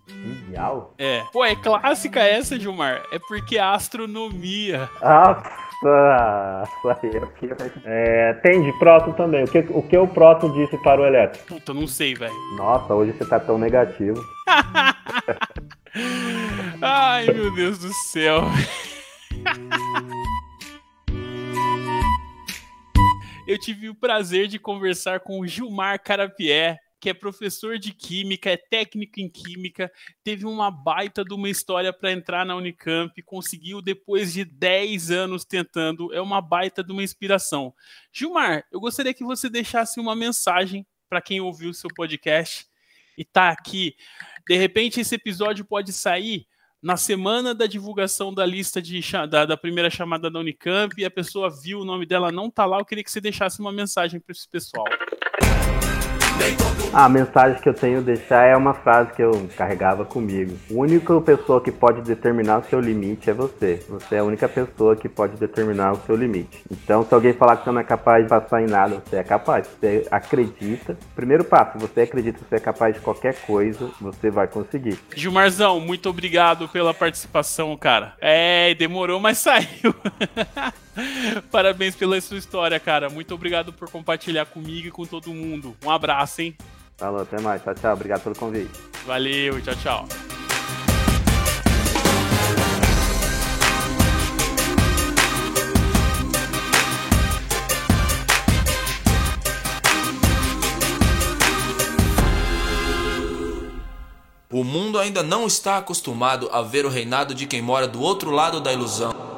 Speaker 4: Miau?
Speaker 1: É. Pô, é clássica essa, Gilmar. É porque a astronomia.
Speaker 4: Nossa, vai- é, tem de próton também. O que, o que o próton disse para o elétron?
Speaker 1: Puta, não sei, velho.
Speaker 4: Nossa, hoje você tá tão negativo.
Speaker 1: Ai, meu Deus do céu. Eu tive o prazer de conversar com o Gilmar Carapié, que é professor de química, é técnico em química, teve uma baita de uma história para entrar na Unicamp, conseguiu depois de 10 anos tentando, é uma baita de uma inspiração. Gilmar, eu gostaria que você deixasse uma mensagem para quem ouviu o seu podcast e tá aqui. De repente esse episódio pode sair na semana da divulgação da lista de da, da primeira chamada da Unicamp e a pessoa viu o nome dela não tá lá, eu queria que você deixasse uma mensagem para esse pessoal.
Speaker 4: A mensagem que eu tenho deixar é uma frase que eu carregava comigo. A única pessoa que pode determinar o seu limite é você. Você é a única pessoa que pode determinar o seu limite. Então, se alguém falar que você não é capaz de passar em nada, você é capaz. Você acredita. Primeiro passo, você acredita que você é capaz de qualquer coisa, você vai conseguir.
Speaker 1: Gilmarzão, muito obrigado pela participação, cara. É, demorou, mas saiu. Parabéns pela sua história, cara. Muito obrigado por compartilhar comigo e com todo mundo. Um abraço, hein?
Speaker 4: Falou, até mais. Tchau, tchau. Obrigado pelo convite.
Speaker 1: Valeu, tchau, tchau.
Speaker 8: O mundo ainda não está acostumado a ver o reinado de quem mora do outro lado da ilusão.